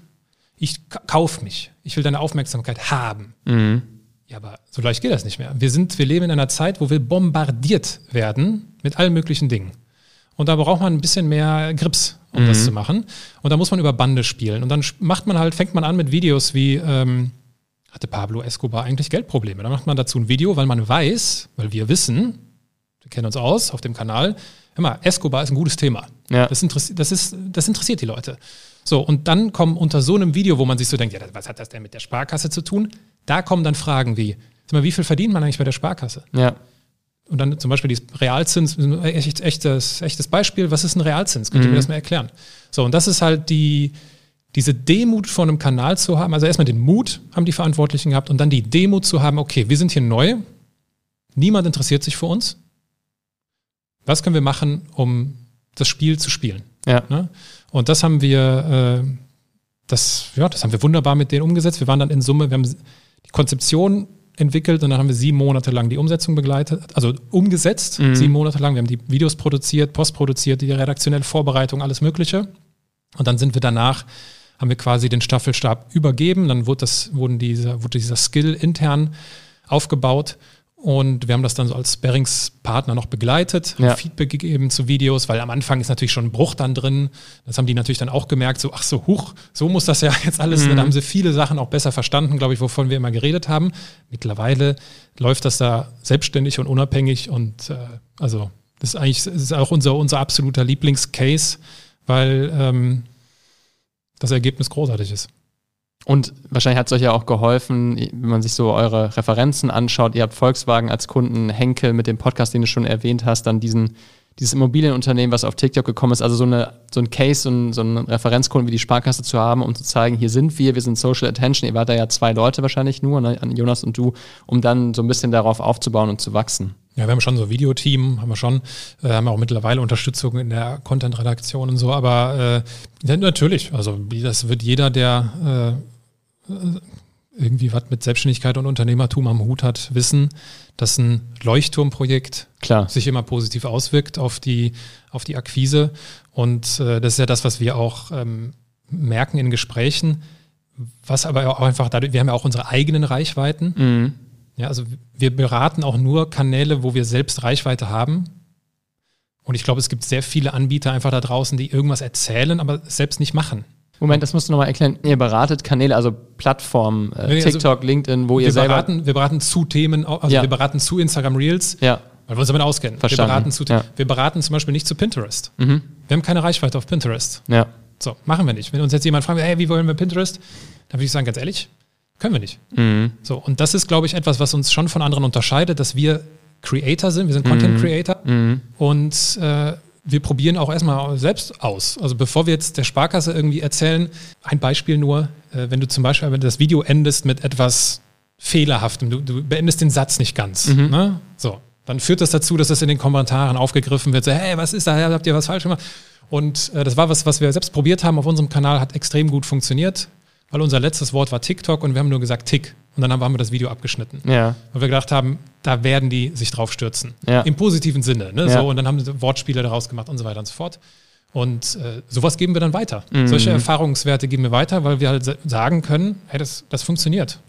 Speaker 1: Ich ka- kauf mich. Ich will deine Aufmerksamkeit haben.
Speaker 2: Mhm.
Speaker 1: Ja, aber so leicht geht das nicht mehr. Wir sind, wir leben in einer Zeit, wo wir bombardiert werden mit allen möglichen Dingen. Und da braucht man ein bisschen mehr Grips, um das zu machen. Und da muss man über Bande spielen. Und dann macht man halt, fängt man an mit Videos wie, ähm, hatte Pablo Escobar eigentlich Geldprobleme? Dann macht man dazu ein Video, weil man weiß, weil wir wissen, wir kennen uns aus auf dem Kanal, hör mal, Escobar ist ein gutes Thema.
Speaker 2: Ja.
Speaker 1: Das, interessiert, das, ist, das interessiert die Leute. So, und dann kommen unter so einem Video, wo man sich so denkt, ja, was hat das denn mit der Sparkasse zu tun? Da kommen dann Fragen wie, sag mal, wie viel verdient man eigentlich bei der Sparkasse?
Speaker 2: Ja.
Speaker 1: Und dann zum Beispiel die Realzins, echt, echtes, echtes Beispiel, was ist ein Realzins? Könnt ihr mir das mal erklären? So, und das ist halt die, diese Demut von einem Kanal zu haben, also erstmal den Mut haben die Verantwortlichen gehabt und dann die Demut zu haben, okay, wir sind hier neu, niemand interessiert sich für uns. Was können wir machen, um das Spiel zu spielen?
Speaker 2: Ja.
Speaker 1: Ne? Und das haben wir, äh, das, ja, das haben wir wunderbar mit denen umgesetzt. Wir waren dann in Summe, wir haben die Konzeption entwickelt und dann haben wir sieben Monate lang die Umsetzung begleitet, also umgesetzt,
Speaker 2: Mhm.
Speaker 1: sieben Monate lang. Wir haben die Videos produziert, postproduziert, die redaktionelle Vorbereitung, alles Mögliche. Und dann sind wir danach, haben wir quasi den Staffelstab übergeben. Dann wurde, das, wurden diese, wurde dieser Skill intern aufgebaut. Und wir haben das dann so als Sparringspartner noch begleitet, haben
Speaker 2: Ja.
Speaker 1: Feedback gegeben zu Videos, weil am Anfang ist natürlich schon ein Bruch dann drin. Das haben die natürlich dann auch gemerkt, so, ach so, huch, so muss das ja jetzt alles.
Speaker 2: Mhm.
Speaker 1: Da haben sie viele Sachen auch besser verstanden, glaube ich, wovon wir immer geredet haben. Mittlerweile läuft das da selbstständig und unabhängig und äh, also das ist eigentlich das ist auch unser, unser absoluter Lieblingscase, weil ähm, das Ergebnis großartig ist.
Speaker 2: Und wahrscheinlich hat es euch ja auch geholfen, wenn man sich so eure Referenzen anschaut. Ihr habt Volkswagen als Kunden, Henkel mit dem Podcast, den du schon erwähnt hast, dann diesen, dieses Immobilienunternehmen, was auf TikTok gekommen ist. Also so, eine, so ein Case, so ein, so einen Referenzkunden wie die Sparkasse zu haben, um zu zeigen, hier sind wir, wir sind Social Attention. Ihr wart da ja zwei Leute wahrscheinlich nur, ne, Jonas und du, um dann so ein bisschen darauf aufzubauen und zu wachsen.
Speaker 1: Ja, wir haben schon so Videoteam, haben wir schon, äh, haben auch mittlerweile Unterstützung in der Content-Redaktion und so, aber äh, natürlich, also das wird jeder, der äh, irgendwie was mit Selbstständigkeit und Unternehmertum am Hut hat, wissen, dass ein Leuchtturmprojekt
Speaker 2: Klar.
Speaker 1: sich immer positiv auswirkt auf die, auf die Akquise. Und äh, das ist ja das, was wir auch ähm, merken in Gesprächen, was aber auch einfach dadurch, wir haben ja auch unsere eigenen Reichweiten.
Speaker 2: Mhm.
Speaker 1: Ja, also wir beraten auch nur Kanäle, wo wir selbst Reichweite haben. Und ich glaube, es gibt sehr viele Anbieter einfach da draußen, die irgendwas erzählen, aber selbst nicht machen.
Speaker 2: Moment, das musst du nochmal erklären. Ihr beratet Kanäle, also Plattformen, äh,
Speaker 1: Nee, also
Speaker 2: TikTok, LinkedIn, wo ihr
Speaker 1: Wir
Speaker 2: selber.
Speaker 1: beraten, wir beraten zu Themen, also
Speaker 2: Ja.
Speaker 1: wir beraten zu Instagram Reels,
Speaker 2: ja.
Speaker 1: weil wir uns damit auskennen.
Speaker 2: Verstanden,
Speaker 1: Wir beraten, zu,
Speaker 2: ja.
Speaker 1: wir beraten zum Beispiel nicht zu Pinterest.
Speaker 2: Mhm.
Speaker 1: Wir haben keine Reichweite auf Pinterest.
Speaker 2: Ja.
Speaker 1: So, machen wir nicht. Wenn uns jetzt jemand fragt, hey, wie wollen wir Pinterest? Dann würde ich sagen, ganz ehrlich, können wir nicht.
Speaker 2: Mhm.
Speaker 1: So, und das ist, glaube ich, etwas, was uns schon von anderen unterscheidet, dass wir Creator sind, wir sind Content Creator
Speaker 2: Mhm.
Speaker 1: und äh, wir probieren auch erstmal selbst aus. Also bevor wir jetzt der Sparkasse irgendwie erzählen, ein Beispiel nur, äh, wenn du zum Beispiel, wenn du das Video endest mit etwas Fehlerhaftem, du, du beendest den Satz nicht ganz,
Speaker 2: Mhm.
Speaker 1: ne? so, dann führt das dazu, dass das in den Kommentaren aufgegriffen wird, so, hey, was ist da, habt ihr was falsch gemacht? Und äh, das war was, was wir selbst probiert haben auf unserem Kanal, hat extrem gut funktioniert, weil unser letztes Wort war TikTok und wir haben nur gesagt Tick und dann haben wir das Video abgeschnitten.
Speaker 2: Ja.
Speaker 1: Weil wir gedacht haben, da werden die sich drauf stürzen.
Speaker 2: Ja.
Speaker 1: Im positiven Sinne. Ne?
Speaker 2: Ja.
Speaker 1: So, und dann haben sie Wortspiele daraus gemacht und so weiter und so fort. Und äh, sowas geben wir dann weiter.
Speaker 2: Mhm.
Speaker 1: Solche Erfahrungswerte geben wir weiter, weil wir halt sa- sagen können, hey, das, das funktioniert.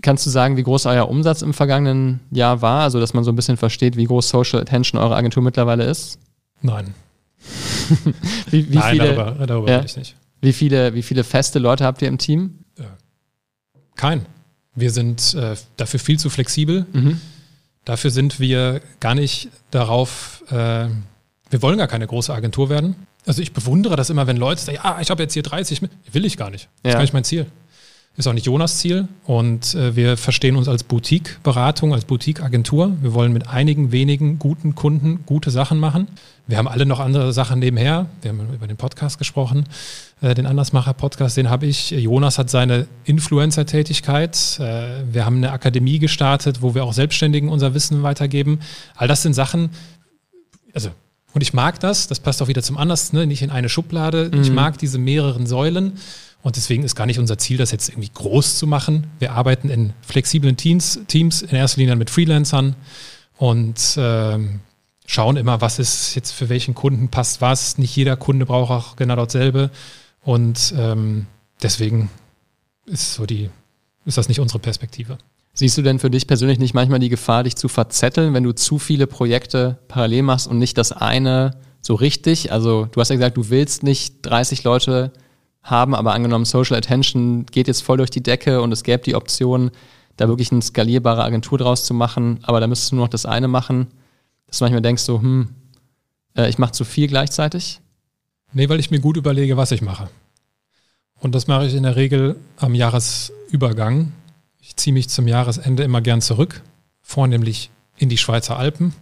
Speaker 2: Kannst du sagen, wie groß euer Umsatz im vergangenen Jahr war? Also, dass man so ein bisschen versteht, wie groß Social Attention eure Agentur mittlerweile ist?
Speaker 1: Nein.
Speaker 2: Wie, wie,
Speaker 1: Nein,
Speaker 2: viele,
Speaker 1: darüber, darüber
Speaker 2: Ja.
Speaker 1: ich nicht.
Speaker 2: Wie, viele, wie viele feste Leute habt ihr im Team?
Speaker 1: Kein. Wir sind äh, dafür viel zu flexibel.
Speaker 2: Mhm.
Speaker 1: Dafür sind wir gar nicht darauf, äh, wir wollen gar keine große Agentur werden. Also ich bewundere das immer, wenn Leute sagen, ja, ich habe jetzt hier 30, mit. will ich gar nicht. Das ist
Speaker 2: Ja.
Speaker 1: gar nicht mein Ziel. Ist auch nicht Jonas Ziel. Und äh, wir verstehen uns als Boutique-Beratung, als Boutique-Agentur. Wir wollen mit einigen wenigen guten Kunden gute Sachen machen. Wir haben alle noch andere Sachen nebenher. Wir haben über den Podcast gesprochen, äh, den Andersmacher-Podcast, den habe ich. Jonas hat seine Influencer-Tätigkeit. Äh, wir haben eine Akademie gestartet, wo wir auch Selbstständigen unser Wissen weitergeben. All das sind Sachen, also, und ich mag das, das passt auch wieder zum Anders, ne? nicht in eine Schublade. Ich
Speaker 2: Mhm.
Speaker 1: mag diese mehreren Säulen. Und deswegen ist gar nicht unser Ziel, das jetzt irgendwie groß zu machen. Wir arbeiten in flexiblen Teams, Teams in erster Linie mit Freelancern und ähm, schauen immer, was ist jetzt für welchen Kunden passt was. Nicht jeder Kunde braucht auch genau dasselbe. Und ähm, deswegen ist so die, ist das nicht unsere Perspektive.
Speaker 2: Siehst du denn für dich persönlich nicht manchmal die Gefahr, dich zu verzetteln, wenn du zu viele Projekte parallel machst und nicht das eine so richtig? Also, du hast ja gesagt, du willst nicht 30 Leute haben, aber angenommen, Social Attention geht jetzt voll durch die Decke und es gäbe die Option, da wirklich eine skalierbare Agentur draus zu machen, aber da müsstest du nur noch das eine machen, dass du manchmal denkst so, hm, äh, ich mache zu viel gleichzeitig?
Speaker 1: Nee, weil ich mir gut überlege, was ich mache. Und das mache ich in der Regel am Jahresübergang. Ich ziehe mich zum Jahresende immer gern zurück, vornehmlich in die Schweizer Alpen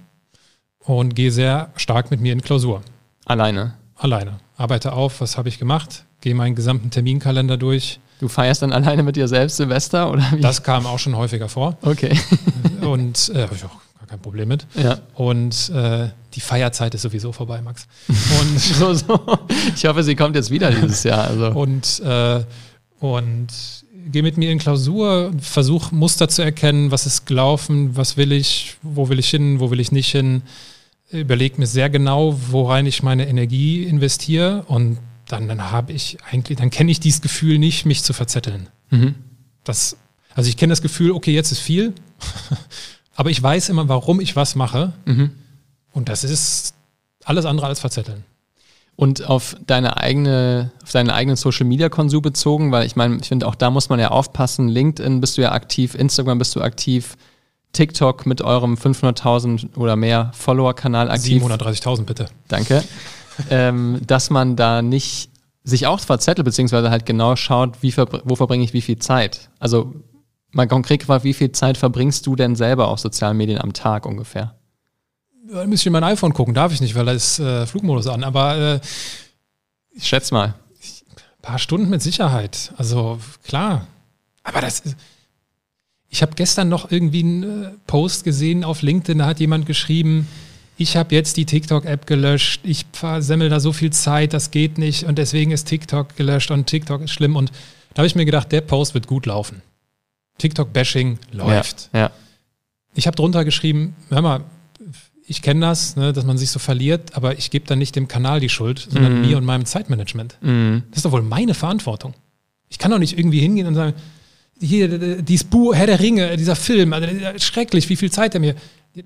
Speaker 1: und gehe sehr stark mit mir in Klausur.
Speaker 2: Alleine?
Speaker 1: Alleine. Arbeite auf, was habe ich gemacht, gehe meinen gesamten Terminkalender durch.
Speaker 2: Du feierst dann alleine mit dir selbst Silvester oder wie?
Speaker 1: Das kam auch schon häufiger vor.
Speaker 2: Okay.
Speaker 1: und äh, habe ich auch gar kein Problem mit.
Speaker 2: Ja.
Speaker 1: Und äh, die Feierzeit ist sowieso vorbei, Max.
Speaker 2: Und so, so. Ich hoffe, sie kommt jetzt wieder dieses Jahr. Also.
Speaker 1: Und, äh, und gehe mit mir in Klausur, versuche Muster zu erkennen, was ist gelaufen, was will ich, wo will ich hin, wo will ich nicht hin. Überlege mir sehr genau, worein ich meine Energie investiere und dann, dann habe ich eigentlich, dann kenne ich dieses Gefühl nicht, mich zu verzetteln. Mhm. Das, also ich kenne das Gefühl, okay, jetzt ist viel, aber ich weiß immer, warum ich was mache. Mhm. Und das ist alles andere als verzetteln.
Speaker 2: Und auf deine eigene, auf deinen eigenen Social Media Konsum bezogen, weil ich meine, ich finde auch da muss man ja aufpassen. LinkedIn bist du ja aktiv, Instagram bist du aktiv, TikTok mit eurem 500.000 oder mehr Follower-Kanal aktiv.
Speaker 1: 730.000 bitte.
Speaker 2: Danke. ähm, dass man da nicht sich auch verzettelt, beziehungsweise halt genau schaut, wie verbr wo verbringe ich wie viel Zeit. Also mal konkret gefragt, wie viel Zeit verbringst du denn selber auf sozialen Medien am Tag ungefähr?
Speaker 1: Da müsste ich in mein iPhone gucken, darf ich nicht, weil da ist äh, Flugmodus an. Aber äh,
Speaker 2: ich schätze mal.
Speaker 1: Ein paar Stunden mit Sicherheit. Also klar. Aber das ist. Ich habe gestern noch irgendwie einen äh, Post gesehen auf LinkedIn, da hat jemand geschrieben, ich habe jetzt die TikTok-App gelöscht, ich versemmel da so viel Zeit, das geht nicht und deswegen ist TikTok gelöscht und TikTok ist schlimm. Und da habe ich mir gedacht, der Post wird gut laufen. TikTok-Bashing läuft.
Speaker 2: Ja, ja.
Speaker 1: Ich habe drunter geschrieben, hör mal, ich kenne das, ne, dass man sich so verliert, aber ich gebe dann nicht dem Kanal die Schuld, sondern mm. mir und meinem Zeitmanagement. Mm. Das ist doch wohl meine Verantwortung. Ich kann doch nicht irgendwie hingehen und sagen, hier, dieses Buch, Herr der Ringe, dieser Film, also, schrecklich, wie viel Zeit er mir.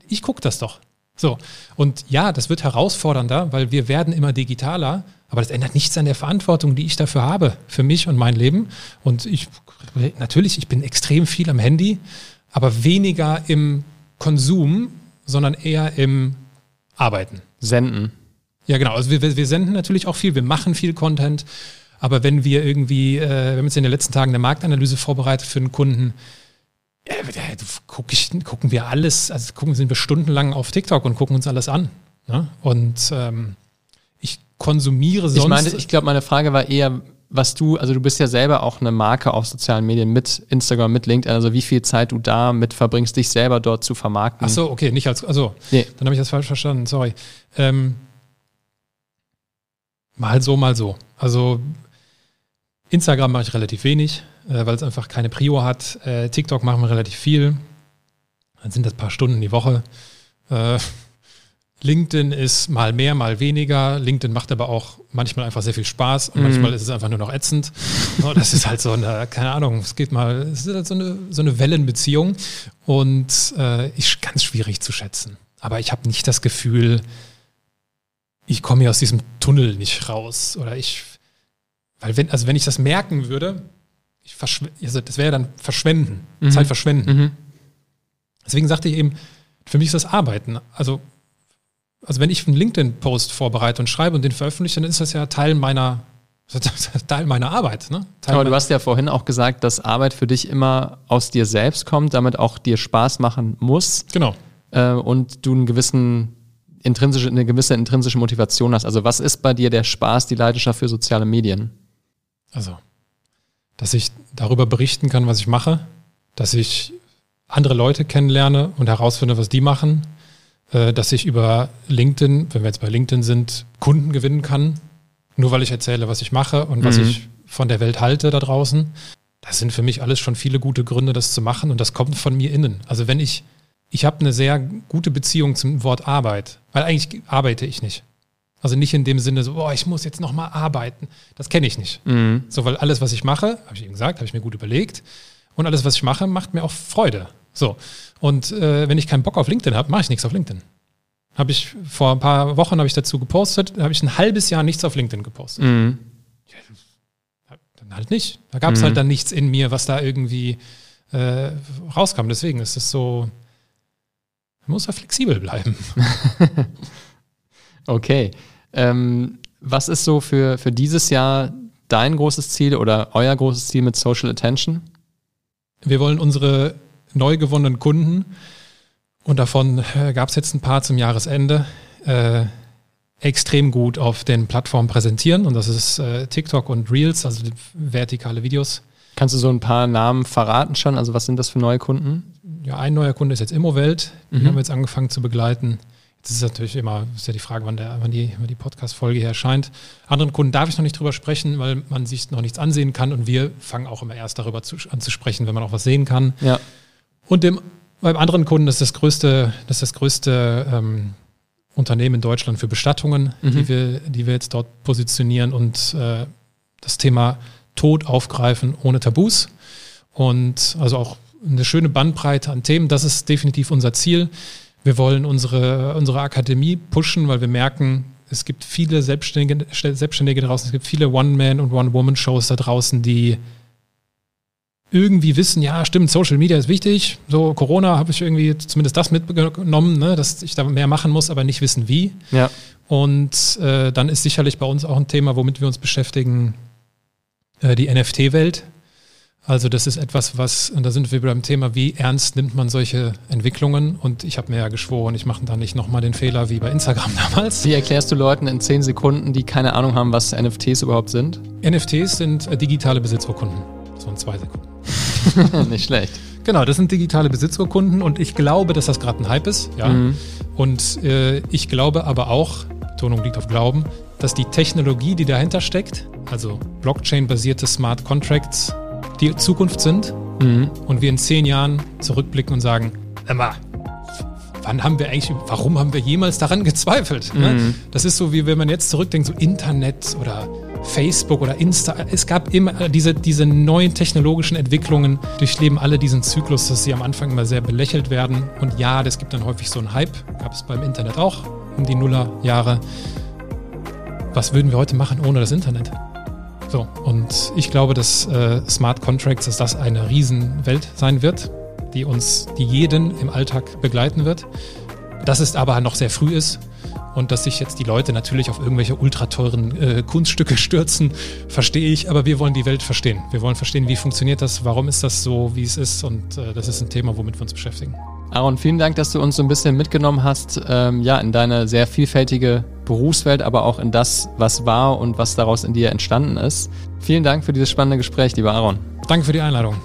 Speaker 1: Ich gucke das doch. So. Und ja, das wird herausfordernder, weil wir werden immer digitaler, aber das ändert nichts an der Verantwortung, die ich dafür habe, für mich und mein Leben. Und ich, natürlich, ich bin extrem viel am Handy, aber weniger im Konsum, sondern eher im Arbeiten.
Speaker 2: Senden.
Speaker 1: Ja, genau. Also wir, wir senden natürlich auch viel, wir machen viel Content, aber wenn wir irgendwie, äh, wir haben jetzt in den letzten Tagen eine Marktanalyse vorbereitet für einen Kunden, ja, guck ich, gucken wir alles, also gucken sind wir stundenlang auf TikTok und gucken uns alles an. Ne? Und ähm, ich konsumiere sonst.
Speaker 2: Ich meine, ich glaube, meine Frage war eher, was du, also du bist ja selber auch eine Marke auf sozialen Medien mit Instagram, mit LinkedIn, also wie viel Zeit du da mit verbringst, dich selber dort zu vermarkten.
Speaker 1: Ach so, okay, nicht als, also, nee. dann habe ich das falsch verstanden, sorry. Ähm, mal so, mal so. Also Instagram mache ich relativ wenig, äh, weil es einfach keine Prio hat. Äh, TikTok machen wir relativ viel. Dann sind das ein paar Stunden die Woche. Äh, LinkedIn ist mal mehr, mal weniger. LinkedIn macht aber auch manchmal einfach sehr viel Spaß und mhm. manchmal ist es einfach nur noch ätzend. Das ist halt so eine, keine Ahnung, es geht mal, es ist halt so eine, so eine Wellenbeziehung und äh, ist ganz schwierig zu schätzen. Aber ich habe nicht das Gefühl, ich komme hier aus diesem Tunnel nicht raus oder ich, weil wenn, also wenn ich das merken würde, ich also das wäre dann verschwenden, mhm. Zeit verschwenden. Mhm. Deswegen sagte ich eben, für mich ist das Arbeiten. Also also wenn ich einen LinkedIn-Post vorbereite und schreibe und den veröffentliche, dann ist das ja Teil meiner, Teil meiner Arbeit. Ne? Teil
Speaker 2: Aber du hast ja vorhin auch gesagt, dass Arbeit für dich immer aus dir selbst kommt, damit auch dir Spaß machen muss.
Speaker 1: Genau.
Speaker 2: Äh, und du einen gewissen intrinsische, eine gewisse intrinsische Motivation hast. Also was ist bei dir der Spaß, die Leidenschaft für soziale Medien?
Speaker 1: Also, dass ich darüber berichten kann, was ich mache, dass ich andere Leute kennenlerne und herausfinde, was die machen, dass ich über LinkedIn, wenn wir jetzt bei LinkedIn sind, Kunden gewinnen kann, nur weil ich erzähle, was ich mache und was mhm. ich von der Welt halte da draußen. Das sind für mich alles schon viele gute Gründe, das zu machen und das kommt von mir innen. Also wenn ich, ich habe eine sehr gute Beziehung zum Wort Arbeit, weil eigentlich arbeite ich nicht. Also nicht in dem Sinne so, boah, ich muss jetzt nochmal arbeiten. Das kenne ich nicht. Mhm. So, weil alles, was ich mache, habe ich eben gesagt, habe ich mir gut überlegt. Und alles, was ich mache, macht mir auch Freude. So. Und äh, wenn ich keinen Bock auf LinkedIn habe, mache ich nichts auf LinkedIn. Habe ich vor ein paar Wochen habe ich dazu gepostet, habe ich ein halbes Jahr nichts auf LinkedIn gepostet. Mhm. Ja, dann halt nicht. Da gab es mhm. halt dann nichts in mir, was da irgendwie äh, rauskam. Deswegen ist es so, man muss ja flexibel bleiben.
Speaker 2: okay. Ähm, was ist so für, für dieses Jahr dein großes Ziel oder euer großes Ziel mit Social Attention?
Speaker 1: Wir wollen unsere neu gewonnenen Kunden Und davon äh, gab es jetzt ein paar zum Jahresende. Äh, extrem gut auf den Plattformen präsentieren und das ist äh, TikTok und Reels, also vertikale Videos.
Speaker 2: Kannst du so ein paar Namen verraten schon? Also was sind das für neue Kunden?
Speaker 1: Ja, ein neuer Kunde ist jetzt Immowelt. Die mhm. haben wir jetzt angefangen zu begleiten. Jetzt ist natürlich immer, ist ja die Frage, wann, der, wann die, wann die Podcast-Folge hier erscheint. Anderen Kunden darf ich noch nicht drüber sprechen, weil man sich noch nichts ansehen kann und wir fangen auch immer erst darüber zu, an zu sprechen, wenn man auch was sehen kann.
Speaker 2: Ja.
Speaker 1: Und dem, beim anderen Kunden das ist das größte, das ist das größte ähm, Unternehmen in Deutschland für Bestattungen, mhm. die, wir, die wir jetzt dort positionieren und äh, das Thema Tod aufgreifen ohne Tabus. Und also auch eine schöne Bandbreite an Themen. Das ist definitiv unser Ziel. Wir wollen unsere, unsere Akademie pushen, weil wir merken, es gibt viele Selbstständige, Selbstständige draußen, es gibt viele One-Man- und One-Woman-Shows da draußen, die irgendwie wissen, ja, stimmt, Social Media ist wichtig. So, Corona habe ich irgendwie zumindest das mitgenommen, ne, dass ich da mehr machen muss, aber nicht wissen wie.
Speaker 2: Ja.
Speaker 1: Und äh, dann ist sicherlich bei uns auch ein Thema, womit wir uns beschäftigen, äh, die NFT-Welt. Also das ist etwas, was, und da sind wir beim Thema, wie ernst nimmt man solche Entwicklungen? Und ich habe mir ja geschworen, ich mache da nicht nochmal den Fehler wie bei Instagram damals.
Speaker 2: Wie erklärst du Leuten in zehn Sekunden, die keine Ahnung haben, was NFTs überhaupt sind?
Speaker 1: NFTs sind äh, digitale Besitzurkunden. Zwei Sekunden.
Speaker 2: nicht schlecht.
Speaker 1: Genau, das sind digitale Besitzurkunden und ich glaube, dass das gerade ein Hype ist. Ja. Mhm. Und äh, ich glaube aber auch, Betonung liegt auf Glauben, dass die Technologie, die dahinter steckt, also Blockchain-basierte Smart Contracts, die Zukunft sind mhm. und wir in zehn Jahren zurückblicken und sagen, Emma, wann haben wir eigentlich, warum haben wir jemals daran gezweifelt? Ne? Mhm. Das ist so, wie wenn man jetzt zurückdenkt, so Internet oder Facebook oder Insta. Es gab immer diese, diese neuen technologischen Entwicklungen, durchleben alle diesen Zyklus, dass sie am Anfang immer sehr belächelt werden. Und ja, das gibt dann häufig so einen Hype. Gab es beim Internet auch um die Nullerjahre. Was würden wir heute machen ohne das Internet? So, und ich glaube, dass äh, Smart Contracts, dass das eine Riesenwelt sein wird, die uns, die jeden im Alltag begleiten wird. Dass es aber noch sehr früh ist und dass sich jetzt die Leute natürlich auf irgendwelche ultrateuren äh, Kunststücke stürzen, verstehe ich, aber wir wollen die Welt verstehen. Wir wollen verstehen, wie funktioniert das, warum ist das so, wie es ist und äh, das ist ein Thema, womit wir uns beschäftigen.
Speaker 2: Aaron, vielen Dank, dass du uns so ein bisschen mitgenommen hast, ähm, ja, in deine sehr vielfältige Berufswelt, aber auch in das, was war und was daraus in dir entstanden ist. Vielen Dank für dieses spannende Gespräch, lieber Aaron.
Speaker 1: Danke für die Einladung.